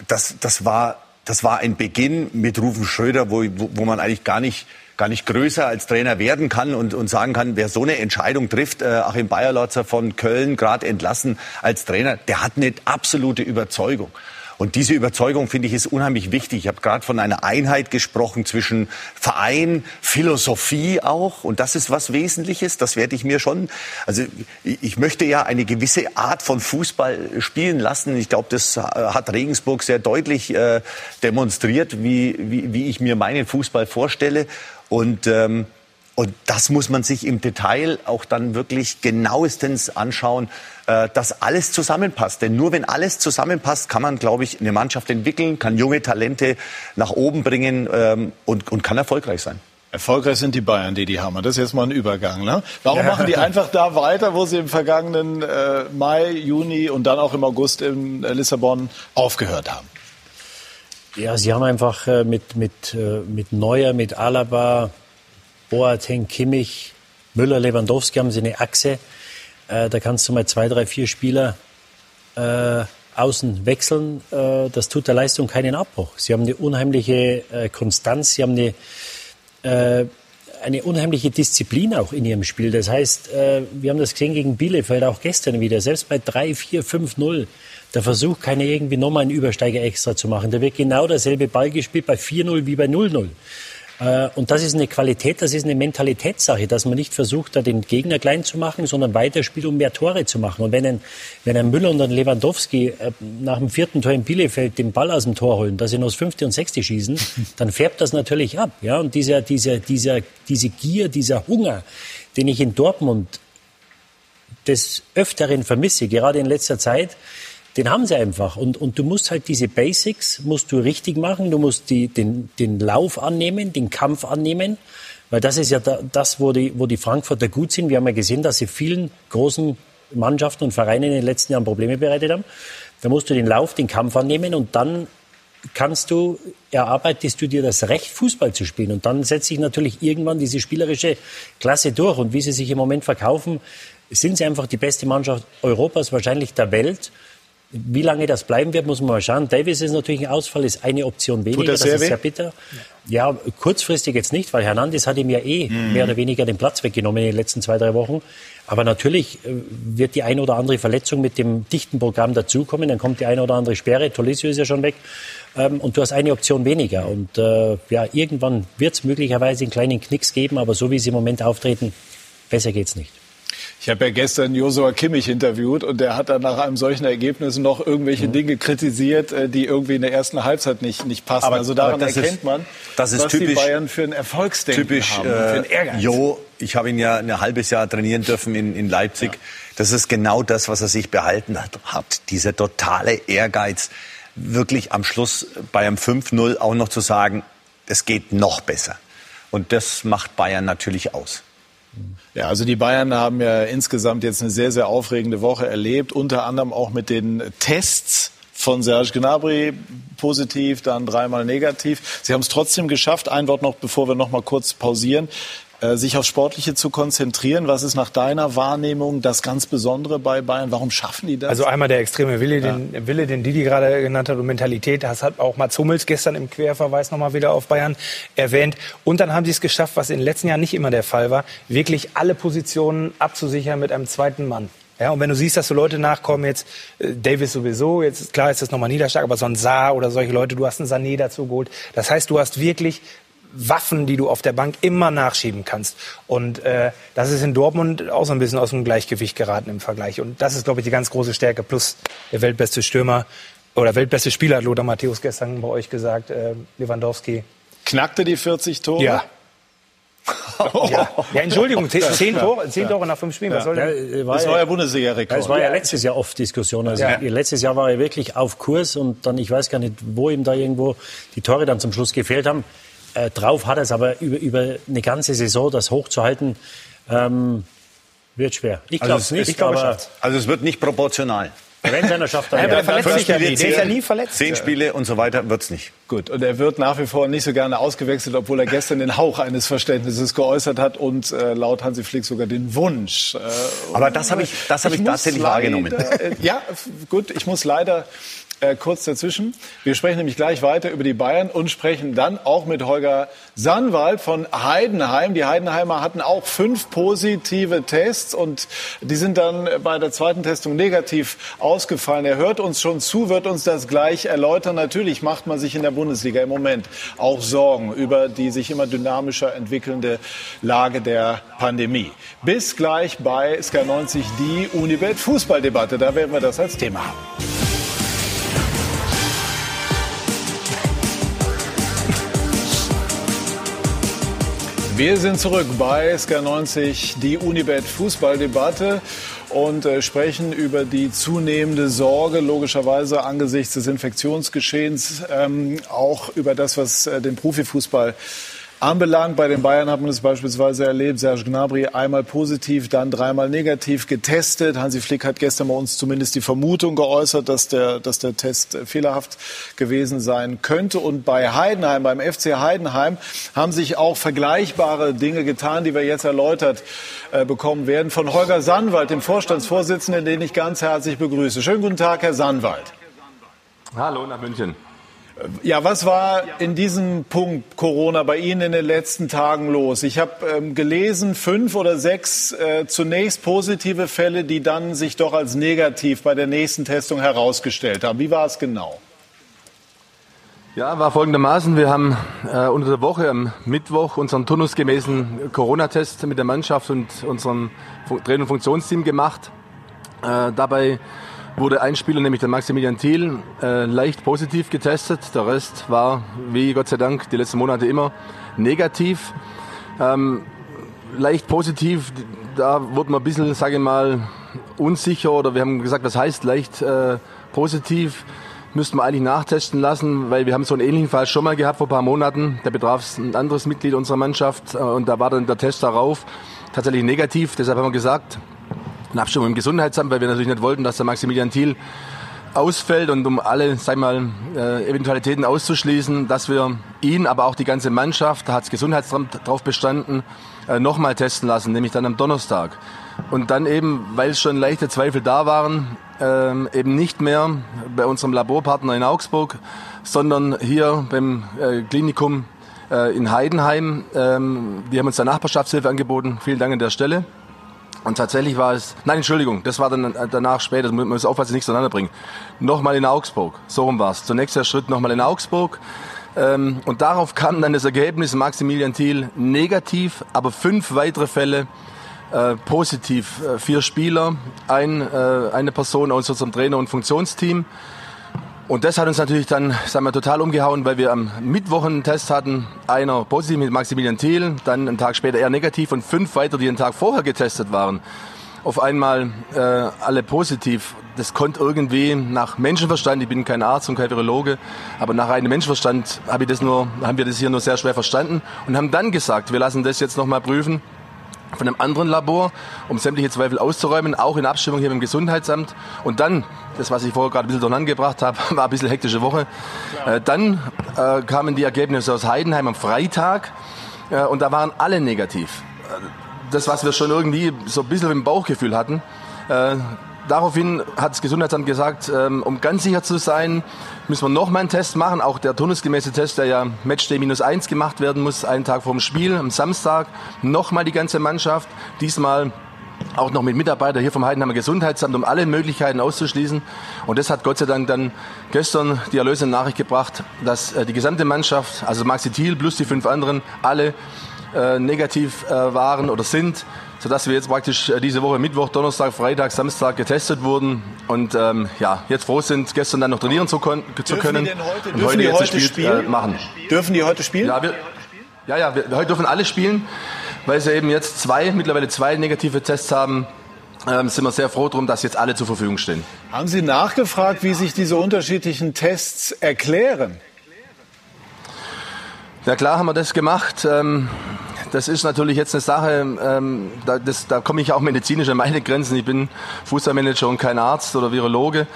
das, das, war, das war ein Beginn mit Rufen Schröder, wo, wo, man eigentlich gar nicht gar nicht größer als Trainer werden kann und, und sagen kann, wer so eine Entscheidung trifft, äh, Achim Bayerlotzer von Köln gerade entlassen als Trainer, der hat eine absolute Überzeugung. Und diese Überzeugung, finde ich, ist unheimlich wichtig. Ich habe gerade von einer Einheit gesprochen zwischen Verein, Philosophie auch. Und das ist was Wesentliches. Das werde ich mir schon, also ich möchte ja eine gewisse Art von Fußball spielen lassen. Ich glaube, das hat Regensburg sehr deutlich äh, demonstriert, wie, wie, wie ich mir meinen Fußball vorstelle. Und ähm, und das muss man sich im Detail auch dann wirklich genauestens anschauen, äh, dass alles zusammenpasst. Denn nur wenn alles zusammenpasst, kann man, glaube ich, eine Mannschaft entwickeln, kann junge Talente nach oben bringen ähm, und, und kann erfolgreich sein. Erfolgreich sind die Bayern, die die haben. Das ist jetzt mal ein Übergang. Ne? Warum ja. machen die einfach da weiter, wo sie im vergangenen äh, Mai, Juni und dann auch im August in äh, Lissabon aufgehört haben? Ja, sie haben einfach äh, mit, mit, äh, mit Neuer, mit Alaba, Boateng, Kimmich, Müller, Lewandowski haben sie eine Achse. Äh, da kannst du mal zwei, drei, vier Spieler äh, außen wechseln. Äh, das tut der Leistung keinen Abbruch. Sie haben eine unheimliche äh, Konstanz, sie haben eine, äh, eine unheimliche Disziplin auch in ihrem Spiel. Das heißt, äh, wir haben das gesehen gegen Bielefeld auch gestern wieder. Selbst bei 3, 4, 5, 0 der Versuch, keine irgendwie nochmal einen Übersteiger extra zu machen. Da wird genau derselbe Ball gespielt bei 4-0 wie bei 0-0. Äh, und das ist eine Qualität, das ist eine Mentalitätssache, dass man nicht versucht, da den Gegner klein zu machen, sondern weiterspielt, um mehr Tore zu machen. Und wenn ein, wenn ein Müller und ein Lewandowski äh, nach dem vierten Tor in Bielefeld den Ball aus dem Tor holen, dass sie nur das fünfte und sechste schießen, [LAUGHS] dann färbt das natürlich ab. Ja? Und dieser, dieser, dieser, diese Gier, dieser Hunger, den ich in Dortmund des Öfteren vermisse, gerade in letzter Zeit, den haben sie einfach. Und, und du musst halt diese Basics musst du richtig machen. Du musst die, den, den Lauf annehmen, den Kampf annehmen. Weil das ist ja da, das, wo die, wo die Frankfurter gut sind. Wir haben ja gesehen, dass sie vielen großen Mannschaften und Vereinen in den letzten Jahren Probleme bereitet haben. Da musst du den Lauf, den Kampf annehmen und dann kannst du, erarbeitest du dir das Recht, Fußball zu spielen. Und dann setzt sich natürlich irgendwann diese spielerische Klasse durch. Und wie sie sich im Moment verkaufen, sind sie einfach die beste Mannschaft Europas, wahrscheinlich der Welt. Wie lange das bleiben wird, muss man mal schauen. Davis ist natürlich ein Ausfall, ist eine Option weniger. Tut das, das ist sehr bitter. Ja, kurzfristig jetzt nicht, weil Hernandez hat ihm ja eh mhm. mehr oder weniger den Platz weggenommen in den letzten zwei, drei Wochen. Aber natürlich äh, wird die eine oder andere Verletzung mit dem dichten Programm dazukommen. Dann kommt die eine oder andere Sperre. Tolizio ist ja schon weg. Ähm, und du hast eine Option weniger. Und äh, ja, irgendwann wird es möglicherweise einen kleinen Knicks geben. Aber so wie sie im Moment auftreten, besser geht's nicht. Ich habe ja gestern Josua Kimmich interviewt und der hat dann nach einem solchen Ergebnis noch irgendwelche mhm. Dinge kritisiert, äh, die irgendwie in der ersten Halbzeit nicht, nicht passen. Aber, also daran erkennt ist, man, das ist was typisch, die Bayern für ein Erfolgsdenken typisch, haben, äh, für ein Ehrgeiz. Jo, ich habe ihn ja ein halbes Jahr trainieren dürfen in, in Leipzig. Ja. Das ist genau das, was er sich behalten hat. hat. Dieser totale Ehrgeiz, wirklich am Schluss bei einem 5-0 auch noch zu sagen, es geht noch besser. Und das macht Bayern natürlich aus. Ja, also die Bayern haben ja insgesamt jetzt eine sehr, sehr aufregende Woche erlebt, unter anderem auch mit den Tests von Serge Gnabry positiv, dann dreimal negativ. Sie haben es trotzdem geschafft. Ein Wort noch, bevor wir noch mal kurz pausieren. Äh, sich aufs Sportliche zu konzentrieren. Was ist nach deiner Wahrnehmung das ganz Besondere bei Bayern? Warum schaffen die das? Also einmal der extreme Wille, ja. den Wille, den Didi gerade genannt hat und Mentalität. Das hat auch Mats Hummels gestern im Querverweis nochmal wieder auf Bayern erwähnt. Und dann haben sie es geschafft, was in den letzten Jahren nicht immer der Fall war, wirklich alle Positionen abzusichern mit einem zweiten Mann. Ja, und wenn du siehst, dass so Leute nachkommen, jetzt äh, Davis sowieso, jetzt klar ist das nochmal niederstark, aber so ein Saar oder solche Leute, du hast einen Sané dazu geholt. Das heißt, du hast wirklich Waffen, die du auf der Bank immer nachschieben kannst. Und äh, das ist in Dortmund auch so ein bisschen aus dem Gleichgewicht geraten im Vergleich. Und das ist, glaube ich, die ganz große Stärke. Plus der weltbeste Stürmer oder weltbeste Spieler, hat Lothar Matthäus gestern bei euch gesagt, äh, Lewandowski. Knackte die 40 Tore? Ja. [LAUGHS] ja. ja, Entschuldigung, zehn, zehn, Tore, zehn Tore nach fünf Spielen. Was soll denn? War das war ja Bundesliga-Rekord. Das war ja letztes Jahr oft Diskussion. Also ja. Letztes Jahr war er wirklich auf Kurs und dann, ich weiß gar nicht, wo ihm da irgendwo die Tore dann zum Schluss gefehlt haben. Äh, drauf hat er es, aber über, über eine ganze Saison das hochzuhalten, ähm, wird schwer. Ich glaube also es nicht. Ich glaub, aber also es wird nicht proportional. Wenn einer schafft, dann ja, er verletzt sich ja nie. Der ist ja nie verletzt. Zehn Spiele und so weiter wird's nicht. Gut, und er wird nach wie vor nicht so gerne ausgewechselt, obwohl er gestern den Hauch eines Verständnisses geäußert hat und äh, laut Hansi Flick sogar den Wunsch. Äh, aber das habe ich, das habe ich, ich tatsächlich leider, wahrgenommen. Äh, ja, gut, ich muss leider äh, kurz dazwischen. Wir sprechen nämlich gleich weiter über die Bayern und sprechen dann auch mit Holger Sandwald von Heidenheim. Die Heidenheimer hatten auch fünf positive Tests und die sind dann bei der zweiten Testung negativ ausgefallen. Er hört uns schon zu, wird uns das gleich erläutern. Natürlich macht man sich in der Bundesliga im Moment auch Sorgen über die sich immer dynamischer entwickelnde Lage der Pandemie. Bis gleich bei SK90 die Unibet Fußballdebatte. Da werden wir das als Thema haben. Wir sind zurück bei SK90, die Unibet Fußballdebatte und äh, sprechen über die zunehmende Sorge, logischerweise angesichts des Infektionsgeschehens, ähm, auch über das, was äh, den Profifußball anbelangt. Bei den Bayern hat man es beispielsweise erlebt, Serge Gnabry einmal positiv, dann dreimal negativ getestet. Hansi Flick hat gestern bei uns zumindest die Vermutung geäußert, dass der, dass der Test fehlerhaft gewesen sein könnte. Und bei Heidenheim, beim FC Heidenheim, haben sich auch vergleichbare Dinge getan, die wir jetzt erläutert äh, bekommen werden. Von Holger Sandwald, dem Vorstandsvorsitzenden, den ich ganz herzlich begrüße. Schönen guten Tag, Herr Sandwald. Hallo nach München. Ja, was war in diesem Punkt Corona bei Ihnen in den letzten Tagen los? Ich habe ähm, gelesen, fünf oder sechs äh, zunächst positive Fälle, die dann sich doch als negativ bei der nächsten Testung herausgestellt haben. Wie war es genau? Ja, war folgendermaßen. Wir haben äh, unter der Woche am Mittwoch unseren turnusgemäßen Corona-Test mit der Mannschaft und unserem Trainer- und Funktionsteam gemacht. Äh, dabei wurde ein Spieler, nämlich der Maximilian Thiel, äh, leicht positiv getestet. Der Rest war, wie Gott sei Dank, die letzten Monate immer negativ. Ähm, leicht positiv, da wurden wir ein bisschen, sage ich mal, unsicher oder wir haben gesagt, was heißt leicht äh, positiv? Müssten wir eigentlich nachtesten lassen, weil wir haben so einen ähnlichen Fall schon mal gehabt vor ein paar Monaten. Da betraf ein anderes Mitglied unserer Mannschaft äh, und da war dann der Test darauf tatsächlich negativ. Deshalb haben wir gesagt, in Abstimmung im Gesundheitsamt, weil wir natürlich nicht wollten, dass der Maximilian Thiel ausfällt und um alle, sag mal, äh, Eventualitäten auszuschließen, dass wir ihn, aber auch die ganze Mannschaft, da hat das Gesundheitsamt darauf bestanden, äh, nochmal testen lassen, nämlich dann am Donnerstag. Und dann eben, weil schon leichte Zweifel da waren, ähm, eben nicht mehr bei unserem Laborpartner in Augsburg, sondern hier beim äh, Klinikum in Heidenheim. Ähm, die haben uns da Nachbarschaftshilfe angeboten. Vielen Dank an der Stelle. Und tatsächlich war es, nein, Entschuldigung, das war dann danach später, man muss aufpassen, nichts zueinander bringen. Nochmal in Augsburg, so rum war es. Zunächst der Schritt nochmal in Augsburg. Ähm, und darauf kam dann das Ergebnis Maximilian Thiel negativ, aber fünf weitere Fälle äh, positiv. Äh, vier Spieler, ein, äh, eine Person aus unserem Trainer- und Funktionsteam. Und das hat uns natürlich dann, sagen wir, total umgehauen, weil wir am Mittwoch einen Test hatten, einer positiv mit Maximilian Thiel, dann einen Tag später eher negativ und fünf weiter, die einen Tag vorher getestet waren. Auf einmal äh, alle positiv. Das konnte irgendwie nach Menschenverstand, ich bin kein Arzt und kein Virologe, aber nach reinem Menschenverstand habe ich das nur, haben wir das hier nur sehr schwer verstanden und haben dann gesagt, wir lassen das jetzt nochmal prüfen von einem anderen Labor, um sämtliche Zweifel auszuräumen, auch in Abstimmung hier mit dem Gesundheitsamt. Und dann, das was ich vorher gerade ein bisschen durcheinander gebracht habe, [LAUGHS] war ein bisschen hektische Woche. Äh, dann äh, kamen die Ergebnisse aus Heidenheim am Freitag äh, und da waren alle negativ. Äh, das, was wir schon irgendwie so ein bisschen im Bauchgefühl hatten. Äh, daraufhin hat das Gesundheitsamt gesagt, ähm, um ganz sicher zu sein, müssen wir nochmal einen Test machen. Auch der turnusgemäße Test, der ja Matchday minus eins gemacht werden muss, einen Tag vor dem Spiel, am Samstag. Nochmal die ganze Mannschaft. Diesmal auch noch mit Mitarbeitern hier vom Heidenheimer Gesundheitsamt, um alle Möglichkeiten auszuschließen. Und das hat Gott sei Dank dann gestern die erlösende Nachricht gebracht, dass äh, die gesamte Mannschaft, also Maxi Thiel plus die fünf anderen, alle äh, negativ äh, waren oder sind sodass wir jetzt praktisch äh, diese Woche Mittwoch, Donnerstag, Freitag, Samstag getestet wurden und ähm, ja, jetzt froh sind, gestern dann noch trainieren zu, zu können die heute, und heute, die jetzt heute Spiel spielen? Machen. Dürfen die heute spielen? Ja, wir, ja, ja wir, heute dürfen alle spielen, weil sie eben jetzt zwei, mittlerweile zwei negative Tests haben. Ähm, sind wir sehr froh drum, dass jetzt alle zur Verfügung stehen. Haben Sie nachgefragt, wie sich diese unterschiedlichen Tests erklären? Ja klar haben wir das gemacht. Ähm, das ist natürlich jetzt eine Sache, ähm, da, das, da komme ich auch medizinisch an meine Grenzen. Ich bin Fußballmanager und kein Arzt oder Virologe.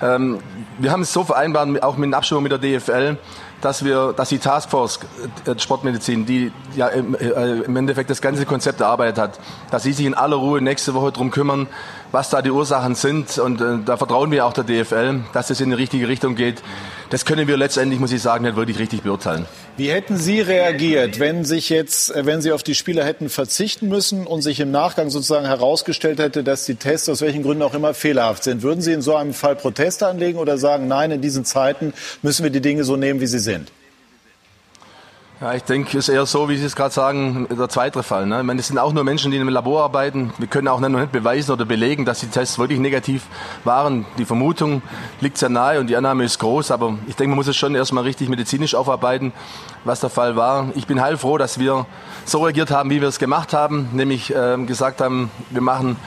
Ähm, wir haben es so vereinbart, auch mit Abstimmung mit der DFL, dass wir, dass die Taskforce äh, Sportmedizin, die ja im, äh, im Endeffekt das ganze Konzept erarbeitet hat, dass sie sich in aller Ruhe nächste Woche drum kümmern, was da die Ursachen sind. Und äh, da vertrauen wir auch der DFL, dass es in die richtige Richtung geht. Das können wir letztendlich, muss ich sagen, nicht wirklich richtig beurteilen. Wie hätten Sie reagiert, wenn sich jetzt, äh, wenn Sie auf die Spieler hätten verzichten müssen und sich im Nachgang sozusagen herausgestellt hätte, dass die Tests aus welchen Gründen auch immer fehlerhaft sind? Würden Sie in so einem Fall Proteste anlegen oder sagen, nein, in diesen Zeiten müssen wir die Dinge so nehmen, wie sie sind? Ja, ich denke, es ist eher so, wie Sie es gerade sagen, der zweite Fall. Ne? Ich meine, es sind auch nur Menschen, die in einem Labor arbeiten. Wir können auch noch nicht beweisen oder belegen, dass die Tests wirklich negativ waren. Die Vermutung liegt sehr nahe und die Annahme ist groß. Aber ich denke, man muss es schon erstmal richtig medizinisch aufarbeiten, was der Fall war. Ich bin heilfroh, dass wir so reagiert haben, wie wir es gemacht haben. Nämlich äh, gesagt haben, wir machen,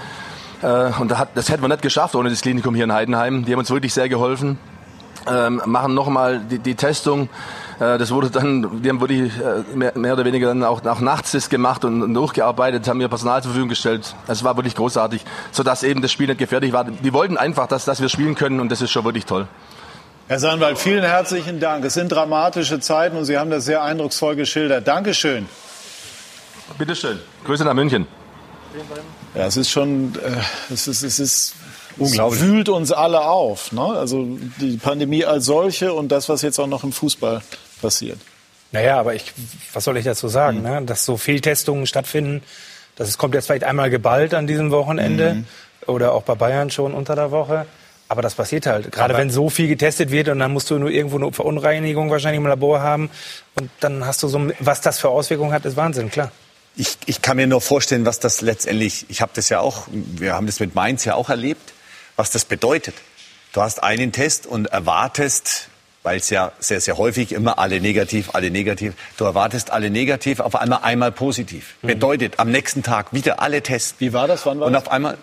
äh, und das hätten wir nicht geschafft ohne das Klinikum hier in Heidenheim. Die haben uns wirklich sehr geholfen. Ähm, machen nochmal die, die Testung äh, das wurde dann, die haben wirklich äh, mehr, mehr oder weniger dann auch, auch nachts das gemacht und, durchgearbeitet, haben mir Personal zur Verfügung gestellt. Es war wirklich großartig, sodass eben das Spiel nicht gefährlich war. Die wollten einfach, dass, dass wir spielen können und das ist schon wirklich toll. Herr Sandwald, vielen herzlichen Dank. Es sind dramatische Zeiten und Sie haben das sehr eindrucksvoll geschildert. Dankeschön. Bitteschön. Grüße nach München. Ja, es ist schon, äh, es ist, es ist Unglaublich. Es wühlt uns alle auf. Ne? Also die Pandemie als solche und das, was jetzt auch noch im Fußball passiert. Naja, aber ich, was soll ich dazu sagen, mhm. ne? dass so Fehltestungen stattfinden. Das kommt jetzt vielleicht einmal geballt an diesem Wochenende mhm. oder auch bei Bayern schon unter der Woche. Aber das passiert halt. Gerade aber wenn so viel getestet wird und dann musst du nur irgendwo eine Verunreinigung wahrscheinlich im Labor haben und dann hast du so, was das für Auswirkungen hat, ist Wahnsinn, klar. Ich, ich kann mir nur vorstellen, was das letztendlich, ich habe das ja auch, wir haben das mit Mainz ja auch erlebt, was das bedeutet. Du hast einen Test und erwartest, weil es ja sehr, sehr häufig immer alle negativ, alle negativ. Du erwartest alle negativ, auf einmal einmal positiv. Mhm. Bedeutet, am nächsten Tag wieder alle Tests. Wie war das? Wann war Und auf einmal,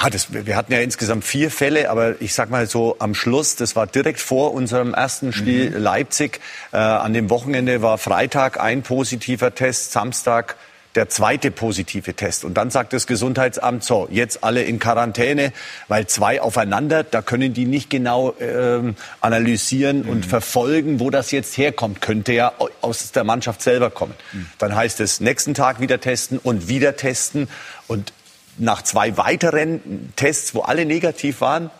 ja, das, wir hatten ja insgesamt vier Fälle, aber ich sag mal so am Schluss, das war direkt vor unserem ersten Spiel mhm. Leipzig. Äh, an dem Wochenende war Freitag ein positiver Test, Samstag der zweite positive Test. Und dann sagt das Gesundheitsamt, so, jetzt alle in Quarantäne, weil zwei aufeinander, da können die nicht genau ähm, analysieren mhm. und verfolgen, wo das jetzt herkommt. Könnte ja aus der Mannschaft selber kommen. Mhm. Dann heißt es, nächsten Tag wieder testen und wieder testen. Und nach zwei weiteren Tests, wo alle negativ waren,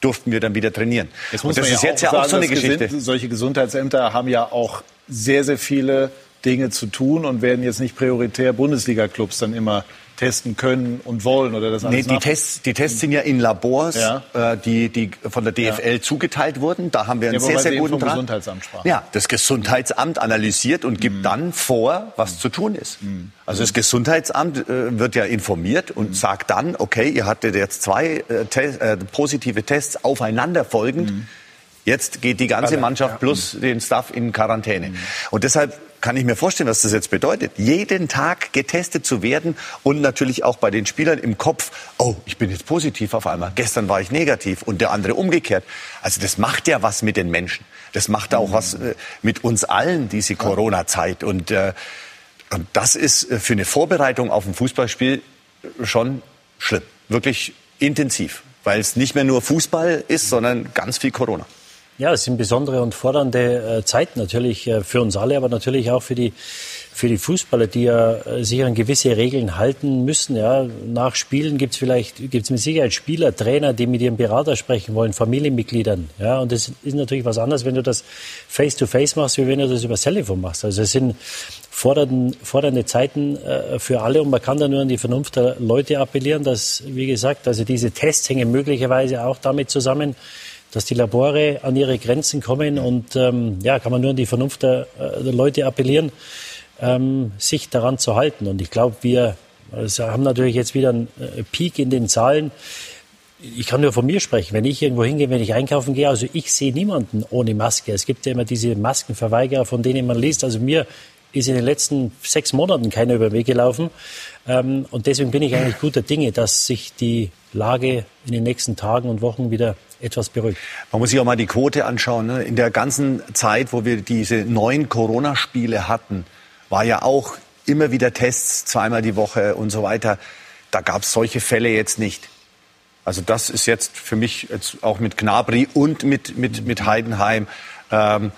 durften wir dann wieder trainieren. Jetzt muss und das ist ja jetzt ja auch so eine Geschichte. Solche Gesundheitsämter haben ja auch sehr, sehr viele Dinge zu tun und werden jetzt nicht prioritär Bundesliga-Clubs dann immer testen können und wollen oder das alles nee, die Tests, die Tests sind ja in Labors, ja. Äh, die, die von der DFL ja. zugeteilt wurden. Da haben wir einen ja, sehr, sehr guten Draht. Gesundheitsamt sprachen. Ja, das Gesundheitsamt analysiert und gibt mhm. dann vor, was mhm. zu tun ist. Mhm. Also das Gesundheitsamt äh, wird ja informiert und mhm. sagt dann, okay, ihr hattet jetzt zwei äh, te äh, positive Tests aufeinander folgend. Mhm. Jetzt geht die ganze Mannschaft plus den Staff in Quarantäne. Mhm. Und deshalb kann ich mir vorstellen, was das jetzt bedeutet. Jeden Tag getestet zu werden und natürlich auch bei den Spielern im Kopf, oh, ich bin jetzt positiv auf einmal, gestern war ich negativ und der andere umgekehrt. Also das macht ja was mit den Menschen. Das macht auch was äh, mit uns allen, diese Corona-Zeit. Und äh, Und das ist äh, für eine Vorbereitung auf ein Fußballspiel schon schlimm. Wirklich intensiv. Weil es nicht mehr nur Fußball ist, sondern ganz viel Corona. Ja, es sind besondere und fordernde äh, Zeiten natürlich äh, für uns alle, aber natürlich auch für die für die Fußballer, die ja äh, sich an gewisse Regeln halten müssen. Ja, nach Spielen gibt es vielleicht, gibt es mit Sicherheit Spieler, Trainer, die mit ihrem Berater sprechen wollen, Familienmitgliedern. Ja, und das ist natürlich was anderes, wenn du das face-to-face -face machst, wie wenn du das über das Telefon machst. Also es sind fordernde, fordernde Zeiten äh, für alle und man kann da nur an die Vernunft der Leute appellieren, dass, wie gesagt, also diese Tests hängen möglicherweise auch damit zusammen, dass die Labore an ihre Grenzen kommen und ähm, ja, kann man nur an die Vernunft der, der Leute appellieren ähm, sich daran zu halten. Und ich glaube, wir also haben natürlich jetzt wieder einen äh, Peak in den Zahlen. Ich kann nur von mir sprechen. Wenn ich irgendwo hingehe, wenn ich einkaufen gehe, also ich sehe niemanden ohne Maske. Es gibt ja immer diese Maskenverweigerer, von denen man liest. Also mir ist in den letzten sechs Monaten keiner über den Weg gelaufen. Ähm, und deswegen bin ich eigentlich guter Dinge, dass sich die Lage in den nächsten Tagen und Wochen wieder etwas beruhigt. Man muss sich auch mal die Quote anschauen. Ne? In der ganzen Zeit, wo wir diese neun Corona-Spiele hatten, war ja auch immer wieder Tests, zweimal die Woche und so weiter. Da gab es solche Fälle jetzt nicht. Also das ist jetzt für mich jetzt auch mit Gnabry und mit, mit, mit Heidenheim. Ähm,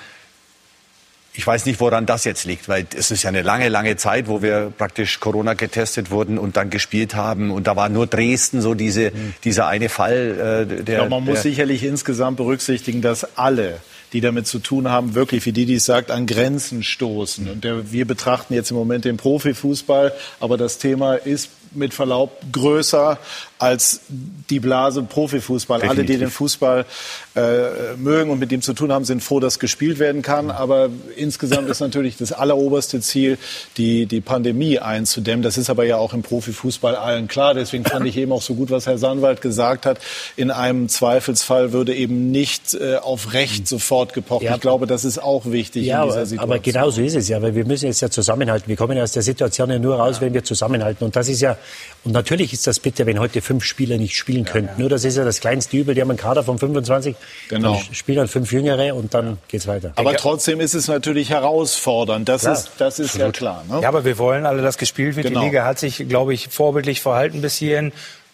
ich weiß nicht, woran das jetzt liegt, weil es ist ja eine lange, lange Zeit, wo wir praktisch Corona getestet wurden und dann gespielt haben. Und da war nur Dresden so diese, mhm. dieser eine Fall. Äh, der, ja, man muss sicherlich insgesamt berücksichtigen, dass alle die damit zu tun haben, wirklich, wie Didi sagt, an Grenzen stoßen. Und der, wir betrachten jetzt im Moment den Profifußball, aber das Thema ist mit Verlaub größer als die Blase Profifußball. Definitiv. Alle, die den Fußball äh, mögen und mit dem zu tun haben, sind froh, dass gespielt werden kann. Aber insgesamt ist natürlich das alleroberste Ziel, die, die Pandemie einzudämmen. Das ist aber ja auch im Profifußball allen klar. Deswegen fand ich eben auch so gut, was Herr Sandwald gesagt hat. In einem Zweifelsfall würde eben nicht äh, auf Recht sofort gepocht. Ja, ich glaube, das ist auch wichtig ja, in dieser Situation. Aber genau so ist es ja, weil wir müssen jetzt ja zusammenhalten. Wir kommen aus der Situation ja nur raus, ja. wenn wir zusammenhalten. Und das ist ja, und natürlich ist das bitter, wenn heute fünf Spieler nicht spielen ja, könnten. Nur das ist ja das kleinste Übel. Die haben einen Kader von 25, genau. dann spielen dann fünf Jüngere und dann geht's weiter. Aber trotzdem ist es natürlich herausfordernd. Das klar. ist, das ist ja klar. Ne? Ja, aber wir wollen alle, dass gespielt wird. Genau. Die Liga hat sich, glaube ich, vorbildlich verhalten bis hierhin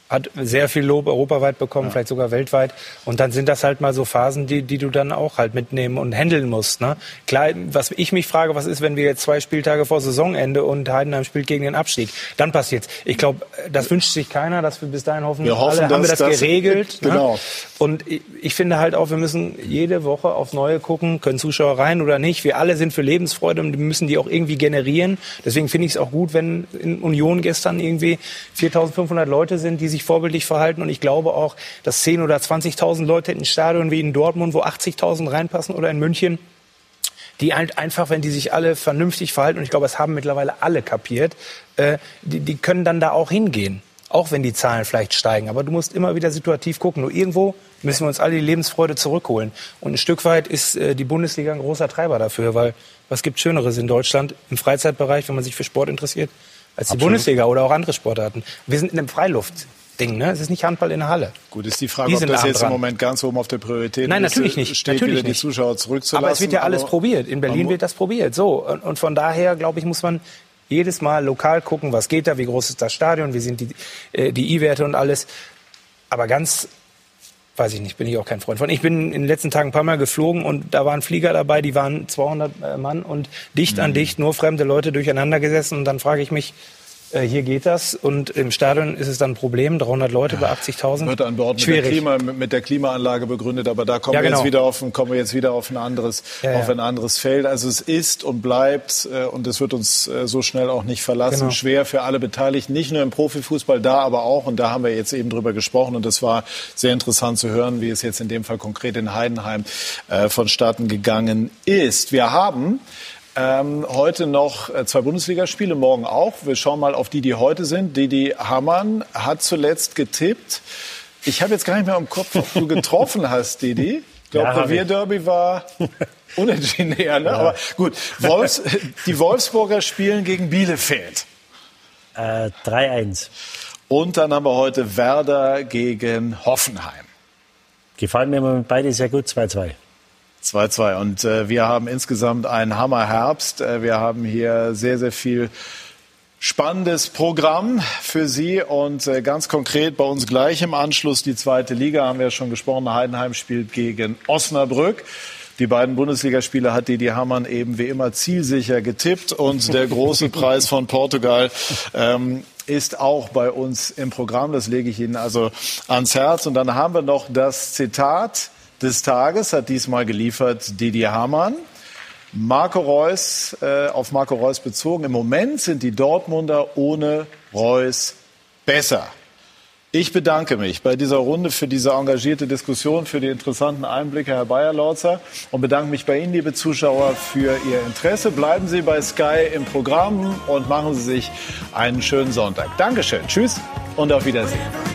hat sehr viel Lob europaweit bekommen, ja. vielleicht sogar weltweit. Und dann sind das halt mal so Phasen, die, die du dann auch halt mitnehmen und handeln musst. Ne? Klar, was ich mich frage, was ist, wenn wir jetzt zwei Spieltage vor Saisonende und Heidenheim spielt gegen den Abstieg? Dann passiert's. Ich glaube, das wünscht sich keiner, dass wir bis dahin hoffen, wir hoffen alle haben wir das, das geregelt. Ne? Genau. Ne? Und ich, ich finde halt auch, wir müssen jede Woche aufs Neue gucken, können Zuschauer rein oder nicht. Wir alle sind für Lebensfreude und müssen die auch irgendwie generieren. Deswegen finde ich es auch gut, wenn in Union gestern irgendwie 4.500 Leute sind, die sich vorbildlich verhalten. Und ich glaube auch, dass 10.000 oder 20.000 Leute in Stadion wie in Dortmund, wo 80.000 reinpassen oder in München, die halt einfach, wenn die sich alle vernünftig verhalten, und ich glaube, das haben mittlerweile alle kapiert, äh, die, die können dann da auch hingehen. Auch wenn die Zahlen vielleicht steigen. Aber du musst immer wieder situativ gucken. Nur irgendwo müssen wir uns alle die Lebensfreude zurückholen. Und ein Stück weit ist äh, die Bundesliga ein großer Treiber dafür, weil was gibt Schöneres in Deutschland im Freizeitbereich, wenn man sich für Sport interessiert, als die Absolut. Bundesliga oder auch andere Sportarten. Wir sind in einem Freiluft. Ding, ne? Es ist nicht Handball in der Halle. Gut, ist die Frage, die ob das jetzt dran. im Moment ganz oben auf der Priorität Nein, natürlich nicht. steht, natürlich wieder nicht. die Zuschauer zurückzulassen. Aber es wird ja alles probiert. In Berlin wird das probiert. So. Und, und von daher, glaube ich, muss man jedes Mal lokal gucken, was geht da, wie groß ist das Stadion, wie sind die, äh, die I-Werte und alles. Aber ganz weiß ich nicht, bin ich auch kein Freund von. Ich bin in den letzten Tagen ein paar Mal geflogen und da waren Flieger dabei, die waren 200 äh, Mann und dicht mhm. an dicht, nur fremde Leute durcheinander gesessen. Und dann frage ich mich, äh, hier geht das und im Stadion ist es dann ein Problem, 300 Leute bei 80.000. Wird an Bord mit der, Klima, mit der, Klimaanlage begründet, aber da kommen, ja, genau. wir, jetzt wieder auf, kommen wir jetzt wieder auf ein anderes, ja, ja. auf ein anderes Feld. Also es ist und bleibt äh, und es wird uns äh, so schnell auch nicht verlassen. Genau. Schwer für alle Beteiligten, nicht nur im Profifußball, da aber auch und da haben wir jetzt eben drüber gesprochen und das war sehr interessant zu hören, wie es jetzt in dem Fall konkret in Heidenheim äh, vonstatten gegangen ist. Wir haben ähm, heute noch äh, zwei Bundesligaspiele, morgen auch. Wir schauen mal auf die, die heute sind. Didi Hamann hat zuletzt getippt. Ich habe jetzt gar nicht mehr im Kopf, ob du [LAUGHS] getroffen hast, Didi. Ich glaube, ja, Revierderby war [LAUGHS] unentschieden eher. Ne? Ja. Aber gut, Wolfs die Wolfsburger spielen gegen Bielefeld. Äh, 3-1. Und dann haben wir heute Werder gegen Hoffenheim. Gefallen mir beide sehr gut, 2-2. 2-2. Und äh, wir haben insgesamt einen Hammerherbst. Äh, wir haben hier sehr, sehr viel spannendes Programm für Sie und äh, ganz konkret bei uns gleich im Anschluss die zweite Liga haben wir ja schon gesprochen. Heidenheim spielt gegen Osnabrück. Die beiden Bundesligaspiele hat Didi Hamann eben wie immer zielsicher getippt und der große Preis von Portugal ähm, ist auch bei uns im Programm. Das lege ich Ihnen also ans Herz. Und dann haben wir noch das Zitat des Tages, hat diesmal geliefert Didi Hamann. Marco Reus, äh, auf Marco Reus bezogen. Im Moment sind die Dortmunder ohne Reus besser. Ich bedanke mich bei dieser Runde für diese engagierte Diskussion, für die interessanten Einblicke, Herr Bayerlautzer, und bedanke mich bei Ihnen, liebe Zuschauer, für Ihr Interesse. Bleiben Sie bei Sky im Programm und machen Sie sich einen schönen Sonntag. Dankeschön. Tschüss und auf Wiedersehen.